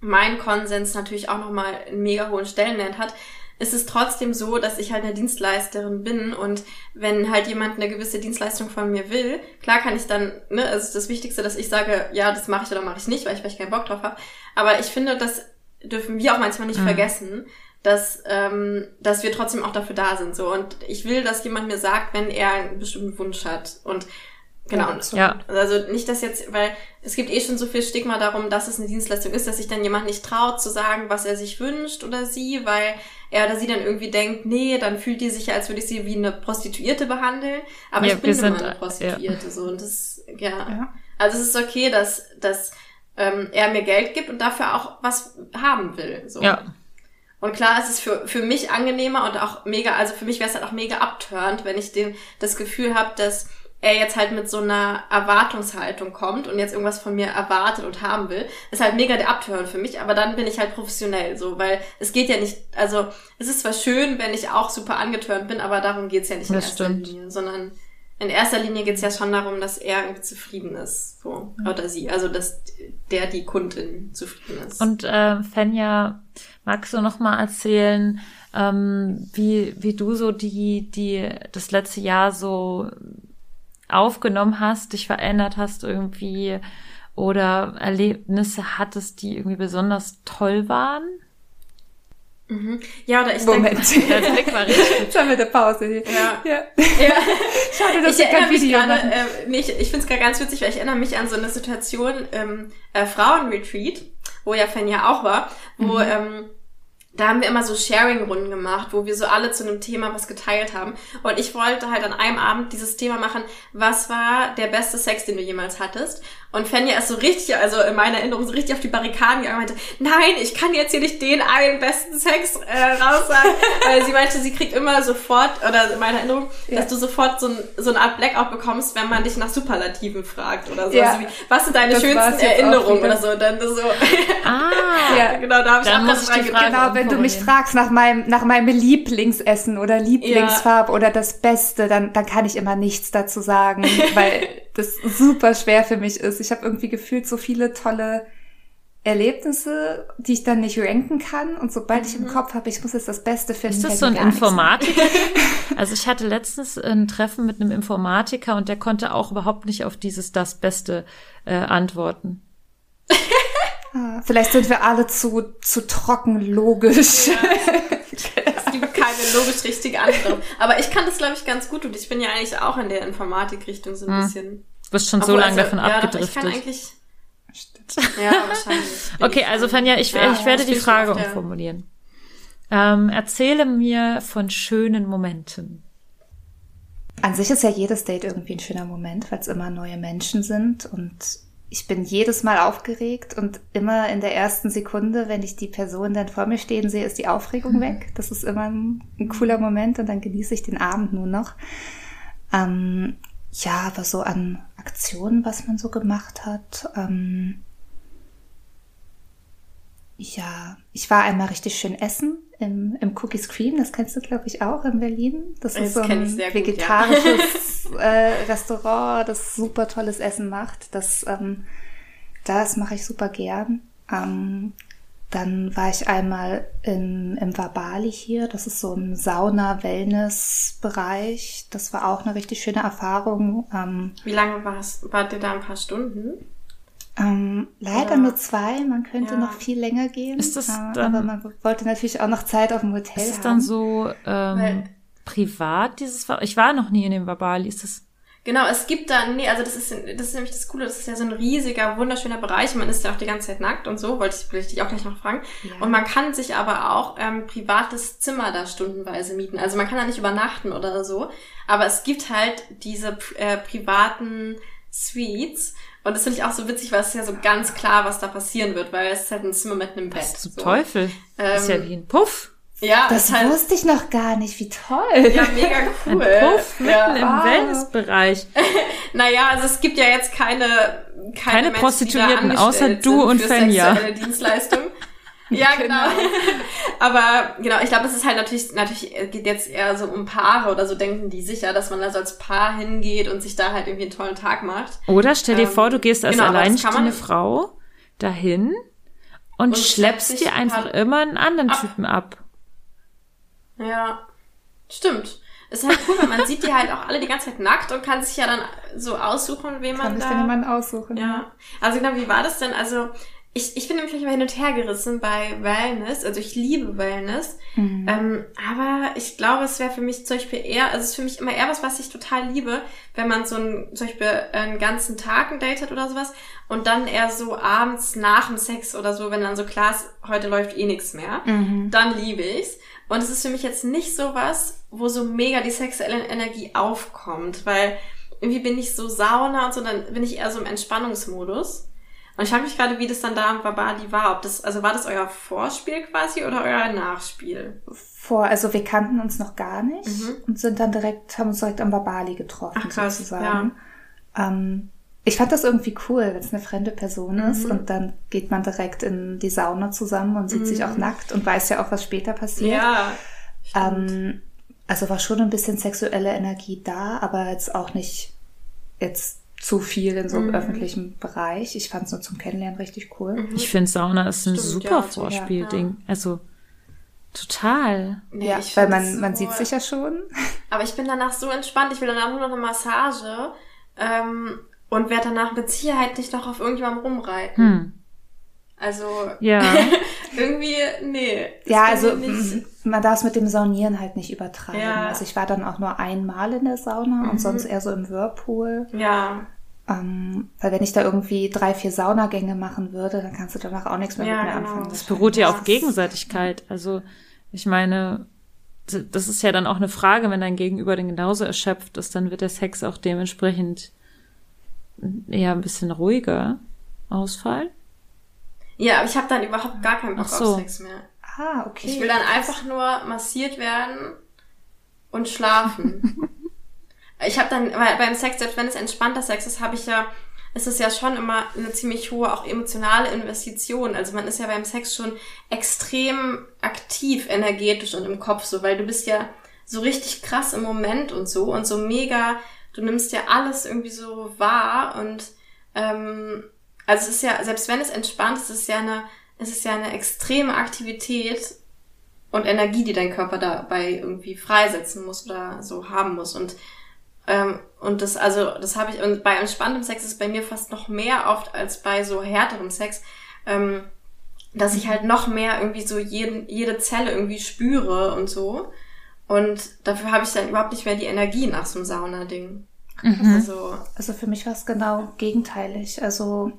mein Konsens natürlich auch nochmal einen mega hohen Stellenwert hat, ist es trotzdem so, dass ich halt eine Dienstleisterin bin und wenn halt jemand eine gewisse Dienstleistung von mir will, klar kann ich dann, ne, also das Wichtigste, dass ich sage, ja, das mache ich oder mache ich nicht, weil ich vielleicht keinen Bock drauf habe. Aber ich finde, das dürfen wir auch manchmal nicht mhm. vergessen, dass, ähm, dass wir trotzdem auch dafür da sind. So. Und ich will, dass jemand mir sagt, wenn er einen bestimmten Wunsch hat. Und Genau. Ja. Also nicht, dass jetzt, weil es gibt eh schon so viel Stigma darum, dass es eine Dienstleistung ist, dass sich dann jemand nicht traut zu sagen, was er sich wünscht oder sie, weil er oder sie dann irgendwie denkt, nee, dann fühlt die sich ja, als würde ich sie wie eine Prostituierte behandeln. Aber ja, ich bin immer eine Prostituierte, ja. so. Und das, ja. ja. Also es ist okay, dass, dass ähm, er mir Geld gibt und dafür auch was haben will, so. Ja. Und klar ist es für, für mich angenehmer und auch mega, also für mich wäre es halt auch mega abturnt, wenn ich den, das Gefühl habe, dass er jetzt halt mit so einer Erwartungshaltung kommt und jetzt irgendwas von mir erwartet und haben will, ist halt mega der Abtören für mich, aber dann bin ich halt professionell so, weil es geht ja nicht, also es ist zwar schön, wenn ich auch super angetörnt bin, aber darum geht's ja nicht in das erster stimmt. Linie, sondern in erster Linie geht's ja schon darum, dass er irgendwie zufrieden ist, so, oder sie, also dass der, die Kundin zufrieden ist. Und äh, Fenja, magst du noch mal erzählen, ähm, wie, wie du so die, die, das letzte Jahr so aufgenommen hast, dich verändert hast irgendwie oder Erlebnisse hattest, die irgendwie besonders toll waren? Mhm. Ja, oder ich Moment. denke... Der Blick war richtig. Jetzt haben wir eine Pause hier. Ja. ja. ja. Schade, dass ich erinnere kein Video gerade, äh, nee, ich, ich finde es gerade ganz witzig, weil ich erinnere mich an so eine Situation im äh, Frauenretreat, wo ja Fan ja auch war, wo... Mhm. Ähm, da haben wir immer so Sharing-Runden gemacht, wo wir so alle zu einem Thema was geteilt haben. Und ich wollte halt an einem Abend dieses Thema machen, was war der beste Sex, den du jemals hattest? Und Fenja ist so richtig, also in meiner Erinnerung so richtig auf die Barrikaden gegangen und meinte, nein, ich kann jetzt hier nicht den einen besten Sex äh, raussagen. Weil sie meinte, sie kriegt immer sofort, oder in meiner Erinnerung, ja. dass du sofort so, ein, so eine Art Blackout bekommst, wenn man dich nach Superlativen fragt oder so. Ja. Also wie, was sind deine das schönsten Erinnerungen oder so. Dann so. Ah, ja, genau, da habe ich auch ganz dran Genau, wenn du mich fragst nach meinem, nach meinem Lieblingsessen oder Lieblingsfarb ja. oder das Beste, dann, dann kann ich immer nichts dazu sagen, weil das super schwer für mich ist. Ich habe irgendwie gefühlt so viele tolle Erlebnisse, die ich dann nicht ranken kann. Und sobald mhm. ich im mhm. Kopf habe, ich muss jetzt das Beste finden. Ist das so ein Informatiker? also ich hatte letztens ein Treffen mit einem Informatiker und der konnte auch überhaupt nicht auf dieses das Beste äh, antworten. ah, vielleicht sind wir alle zu, zu trocken logisch. Ja. Es gibt keine logisch richtige Antwort. Aber ich kann das, glaube ich, ganz gut und ich bin ja eigentlich auch in der Informatikrichtung so ein hm. bisschen. Du bist schon so lange also, davon ja, abgedriftet. Ich kann eigentlich. Ja, wahrscheinlich. okay, also Fanja, ich, ja, ich werde die Frage umformulieren. Ähm, erzähle mir von schönen Momenten. An sich ist ja jedes Date irgendwie ein schöner Moment, weil es immer neue Menschen sind und ich bin jedes Mal aufgeregt und immer in der ersten Sekunde, wenn ich die Person dann vor mir stehen sehe, ist die Aufregung mhm. weg. Das ist immer ein, ein, cooler Moment und dann genieße ich den Abend nur noch. Ähm, ja, aber so an Aktionen, was man so gemacht hat. Ähm, ja, ich war einmal richtig schön essen im, im Cookies Cream. Das kennst du, glaube ich, auch in Berlin. Das, das ist so ein vegetarisches ja. äh, Restaurant, das super tolles Essen macht. Das, ähm, das mache ich super gern. Ähm, dann war ich einmal in, im Vabali hier. Das ist so ein Sauna-Wellness-Bereich. Das war auch eine richtig schöne Erfahrung. Ähm, Wie lange warst, wart ihr da? Ein paar Stunden? Ähm, leider ja. nur zwei, man könnte ja. noch viel länger gehen. Ist das dann, aber man wollte natürlich auch noch Zeit auf dem Hotel Ist es dann so ähm, privat, dieses Ich war noch nie in dem Babali, ist das Genau, es gibt da, nee, also das ist, das ist nämlich das Coole, das ist ja so ein riesiger, wunderschöner Bereich. Man ist ja auch die ganze Zeit nackt und so, wollte ich, will ich dich auch gleich noch fragen. Ja. Und man kann sich aber auch ähm, privates Zimmer da stundenweise mieten. Also man kann da nicht übernachten oder so. Aber es gibt halt diese äh, privaten Suites. Und das finde ich auch so witzig, weil es ist ja so ganz klar, was da passieren wird, weil es ist halt ein Zimmer mit einem Bett. Was zum so. Teufel? Ähm, ist ja ähm, wie ein Puff. Ja, das halt, wusste ich noch gar nicht. Wie toll. Ja, mega cool. Ein Puff mitten ja. im wow. Wellnessbereich. naja, also es gibt ja jetzt keine keine, keine Prostituierten außer du und Fenja. Dienstleistung. Ja, genau. genau. Aber genau, ich glaube, es ist halt natürlich, natürlich geht jetzt eher so um Paare oder so denken die sicher, dass man da so als Paar hingeht und sich da halt irgendwie einen tollen Tag macht. Oder stell dir ähm, vor, du gehst als genau, alleinstehende Frau dahin und, und schleppst dir einfach halt immer einen anderen ab. Typen ab. Ja, stimmt. Ist halt cool, weil man sieht die halt auch alle die ganze Zeit nackt und kann sich ja dann so aussuchen, wen man kann da... Kann sich dann jemanden aussuchen. Ja. Also genau, wie war das denn? Also ich, ich bin nämlich manchmal hin und her gerissen bei Wellness. Also ich liebe Wellness. Mhm. Ähm, aber ich glaube, es wäre für mich zum Beispiel eher, also es ist für mich immer eher was, was ich total liebe, wenn man so ein, zum Beispiel einen ganzen Tag ein Date hat oder sowas und dann eher so abends nach dem Sex oder so, wenn dann so klar ist, heute läuft eh nichts mehr, mhm. dann liebe ich's. Und es ist für mich jetzt nicht so was, wo so mega die sexuelle Energie aufkommt, weil irgendwie bin ich so Sauna und so, dann bin ich eher so im Entspannungsmodus. Und ich frage mich gerade, wie das dann da am Babadi war. Ob das, also war das euer Vorspiel quasi oder euer Nachspiel? Vor, also wir kannten uns noch gar nicht mhm. und sind dann direkt, haben uns direkt am Babali getroffen, Ach, krass, sozusagen. Ja. Ähm, ich fand das irgendwie cool, wenn es eine fremde Person ist mhm. und dann geht man direkt in die Sauna zusammen und sieht mhm. sich auch nackt und weiß ja auch, was später passiert. Ja. Ähm, also war schon ein bisschen sexuelle Energie da, aber jetzt auch nicht jetzt zu viel in so einem mhm. öffentlichen Bereich. Ich fand es nur zum Kennenlernen richtig cool. Mhm. Ich finde Sauna ist ein Stimmt, super ja, Vorspielding. Ja. Also total. Nee, ja, weil man, so man sieht sich ja schon. Aber ich bin danach so entspannt. Ich will danach nur noch eine Massage ähm, und werde danach mit Sicherheit nicht noch auf irgendjemandem rumreiten. Hm. Also ja. irgendwie, nee. Ja, also man darf es mit dem Saunieren halt nicht übertreiben. Ja. Also ich war dann auch nur einmal in der Sauna mhm. und sonst eher so im Whirlpool. Ja. Ähm, weil wenn ich da irgendwie drei, vier Saunagänge machen würde, dann kannst du danach auch nichts mehr ja, mit mir genau. anfangen. Das beruht ja auf Gegenseitigkeit. Also ich meine, das ist ja dann auch eine Frage, wenn dein Gegenüber den genauso erschöpft ist, dann wird der Sex auch dementsprechend eher ein bisschen ruhiger ausfallen. Ja, aber ich habe dann überhaupt gar keinen Bock so. auf Sex mehr. Ah, okay. Ich will dann einfach nur massiert werden und schlafen. ich habe dann, weil beim Sex, selbst wenn es entspannter Sex ist, habe ich ja, ist es ja schon immer eine ziemlich hohe, auch emotionale Investition. Also man ist ja beim Sex schon extrem aktiv, energetisch und im Kopf so, weil du bist ja so richtig krass im Moment und so und so mega, du nimmst ja alles irgendwie so wahr und ähm, also es ist ja, selbst wenn es entspannt ist, ist es ja eine, es ist ja eine extreme Aktivität und Energie, die dein Körper dabei irgendwie freisetzen muss oder so haben muss. Und ähm, und das, also, das habe ich, und bei entspanntem Sex ist es bei mir fast noch mehr oft als bei so härterem Sex, ähm, dass ich halt noch mehr irgendwie so jeden, jede Zelle irgendwie spüre und so. Und dafür habe ich dann überhaupt nicht mehr die Energie nach so einem Sauna-Ding. Mhm. Also, also für mich war es genau gegenteilig. Also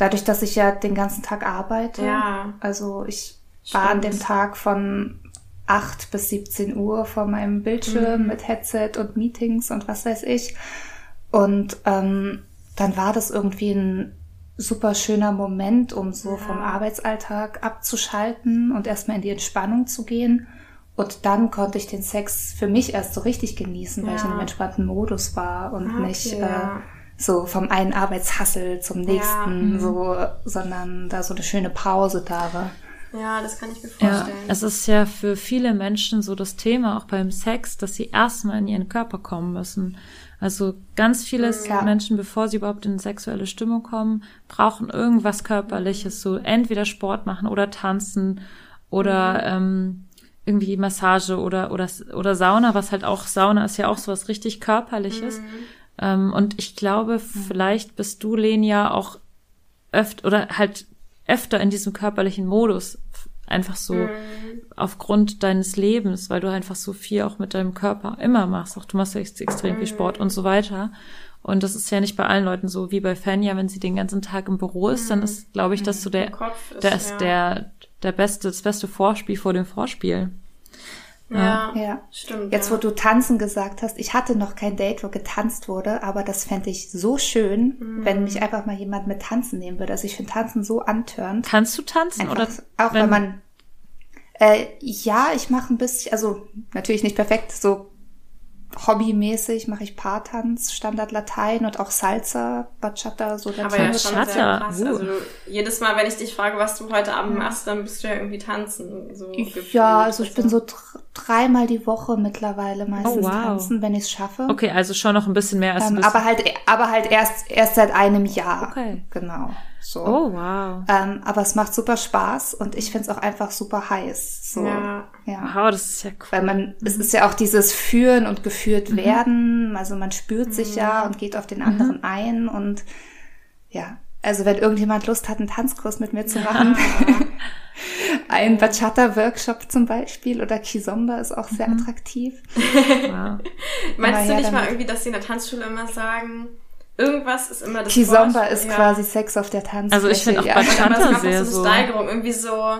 dadurch, dass ich ja den ganzen Tag arbeite. Ja. Also ich Stimmt. war an dem Tag von 8 bis 17 Uhr vor meinem Bildschirm mhm. mit Headset und Meetings und was weiß ich. Und ähm, dann war das irgendwie ein super schöner Moment, um so ja. vom Arbeitsalltag abzuschalten und erstmal in die Entspannung zu gehen. Und dann konnte ich den Sex für mich erst so richtig genießen, weil ja. ich in einem entspannten Modus war und okay, nicht äh, so vom einen Arbeitshassel zum nächsten, ja. so, sondern da so eine schöne Pause da war. Ja, das kann ich mir vorstellen. Ja, es ist ja für viele Menschen so das Thema, auch beim Sex, dass sie erstmal in ihren Körper kommen müssen. Also ganz viele ja. Menschen, bevor sie überhaupt in sexuelle Stimmung kommen, brauchen irgendwas Körperliches, so entweder Sport machen oder tanzen oder mhm. ähm, irgendwie Massage oder oder oder Sauna, was halt auch Sauna ist ja auch so was richtig körperliches. Mhm. Ähm, und ich glaube, vielleicht bist du, Lenia, auch öfter oder halt öfter in diesem körperlichen Modus einfach so mhm. aufgrund deines Lebens, weil du einfach so viel auch mit deinem Körper immer machst. Auch du machst ja extrem viel Sport und so weiter. Und das ist ja nicht bei allen Leuten so wie bei Fania, wenn sie den ganzen Tag im Büro ist, mhm. dann ist, glaube ich, dass so der, ist, der ist der, der beste, das beste Vorspiel vor dem Vorspiel. Ja, ja, stimmt. Jetzt, wo du tanzen gesagt hast, ich hatte noch kein Date, wo getanzt wurde, aber das fände ich so schön, mhm. wenn mich einfach mal jemand mit tanzen nehmen würde. Also ich finde Tanzen so antörend. Kannst du tanzen einfach, oder? Auch wenn, wenn man äh, ja, ich mache ein bisschen, also natürlich nicht perfekt, so hobbymäßig mache ich Paartanz, Standard Latein und auch Salsa, Bachata, so der Aber ja, schon Bachata. sehr krass. Uh. Also jedes Mal, wenn ich dich frage, was du heute Abend machst, dann bist du ja irgendwie tanzen. So ja, also ich bin so dreimal die Woche mittlerweile meistens oh, wow. tanzen, wenn ich es schaffe. Okay, also schon noch ein bisschen mehr als ähm, Aber halt, aber halt erst erst seit einem Jahr. Okay. Genau. So. Oh, wow. Ähm, aber es macht super Spaß und ich finde es auch einfach super heiß. So. Ja. Ja. Wow, das ist ja cool. Weil man, mhm. es ist ja auch dieses Führen und geführt mhm. werden. Also man spürt mhm. sich ja und geht auf den anderen mhm. ein und ja. Also wenn irgendjemand Lust hat, einen Tanzkurs mit mir zu machen, ja. ein Bachata-Workshop zum Beispiel oder Kizomba ist auch sehr mhm. attraktiv. Wow. Meinst du nicht mal irgendwie, dass sie in der Tanzschule immer sagen, Irgendwas ist immer das Kizomba ist ja. quasi Sex auf der Tanzfläche. Also ich finde auch ja. Bachata sehr so. Eine Steigerung, irgendwie so.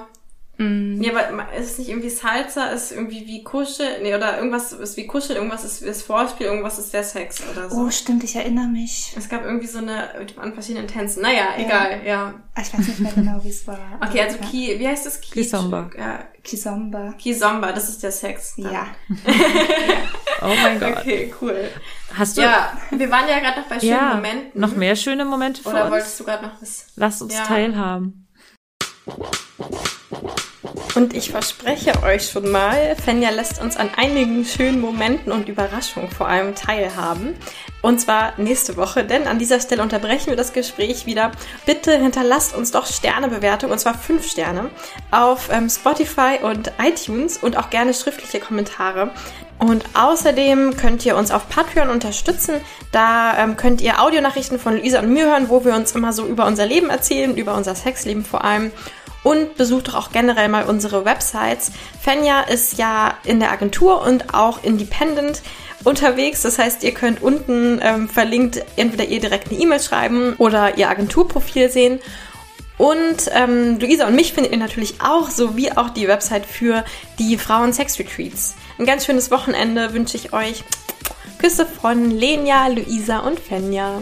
Mm. Ja, aber ist es nicht irgendwie Salsa, ist irgendwie wie Kuschel, nee, oder irgendwas ist wie Kuschel, irgendwas ist das Vorspiel, irgendwas ist der Sex oder so. Oh, stimmt, ich erinnere mich. Es gab irgendwie so eine, an verschiedenen Tänzen. Naja, ja. egal, ja. Ah, ich weiß nicht mehr genau, wie es war. Okay, also Ki, wie heißt das? Ki Kizomba. Ja. Kizomba. Kizomba, das ist der Sex. Dann. Ja. oh mein Gott. Okay, cool. Hast du? Ja, wir waren ja gerade noch bei schönen ja, Momenten. Noch mehr schöne Momente für Oder uns? wolltest du gerade noch was? Lass uns ja. teilhaben. Und ich verspreche euch schon mal, Fenja lässt uns an einigen schönen Momenten und Überraschungen vor allem teilhaben. Und zwar nächste Woche, denn an dieser Stelle unterbrechen wir das Gespräch wieder. Bitte hinterlasst uns doch Sternebewertung, und zwar fünf Sterne, auf ähm, Spotify und iTunes und auch gerne schriftliche Kommentare. Und außerdem könnt ihr uns auf Patreon unterstützen. Da ähm, könnt ihr Audionachrichten von Luisa und mir hören, wo wir uns immer so über unser Leben erzählen, über unser Sexleben vor allem und besucht doch auch generell mal unsere Websites. Fenja ist ja in der Agentur und auch independent unterwegs. Das heißt, ihr könnt unten ähm, verlinkt entweder ihr direkt eine E-Mail schreiben oder ihr Agenturprofil sehen. Und ähm, Luisa und mich findet ihr natürlich auch, sowie auch die Website für die Frauen-Sex-Retreats. Ein ganz schönes Wochenende wünsche ich euch. Küsse von Lenia, Luisa und Fenja.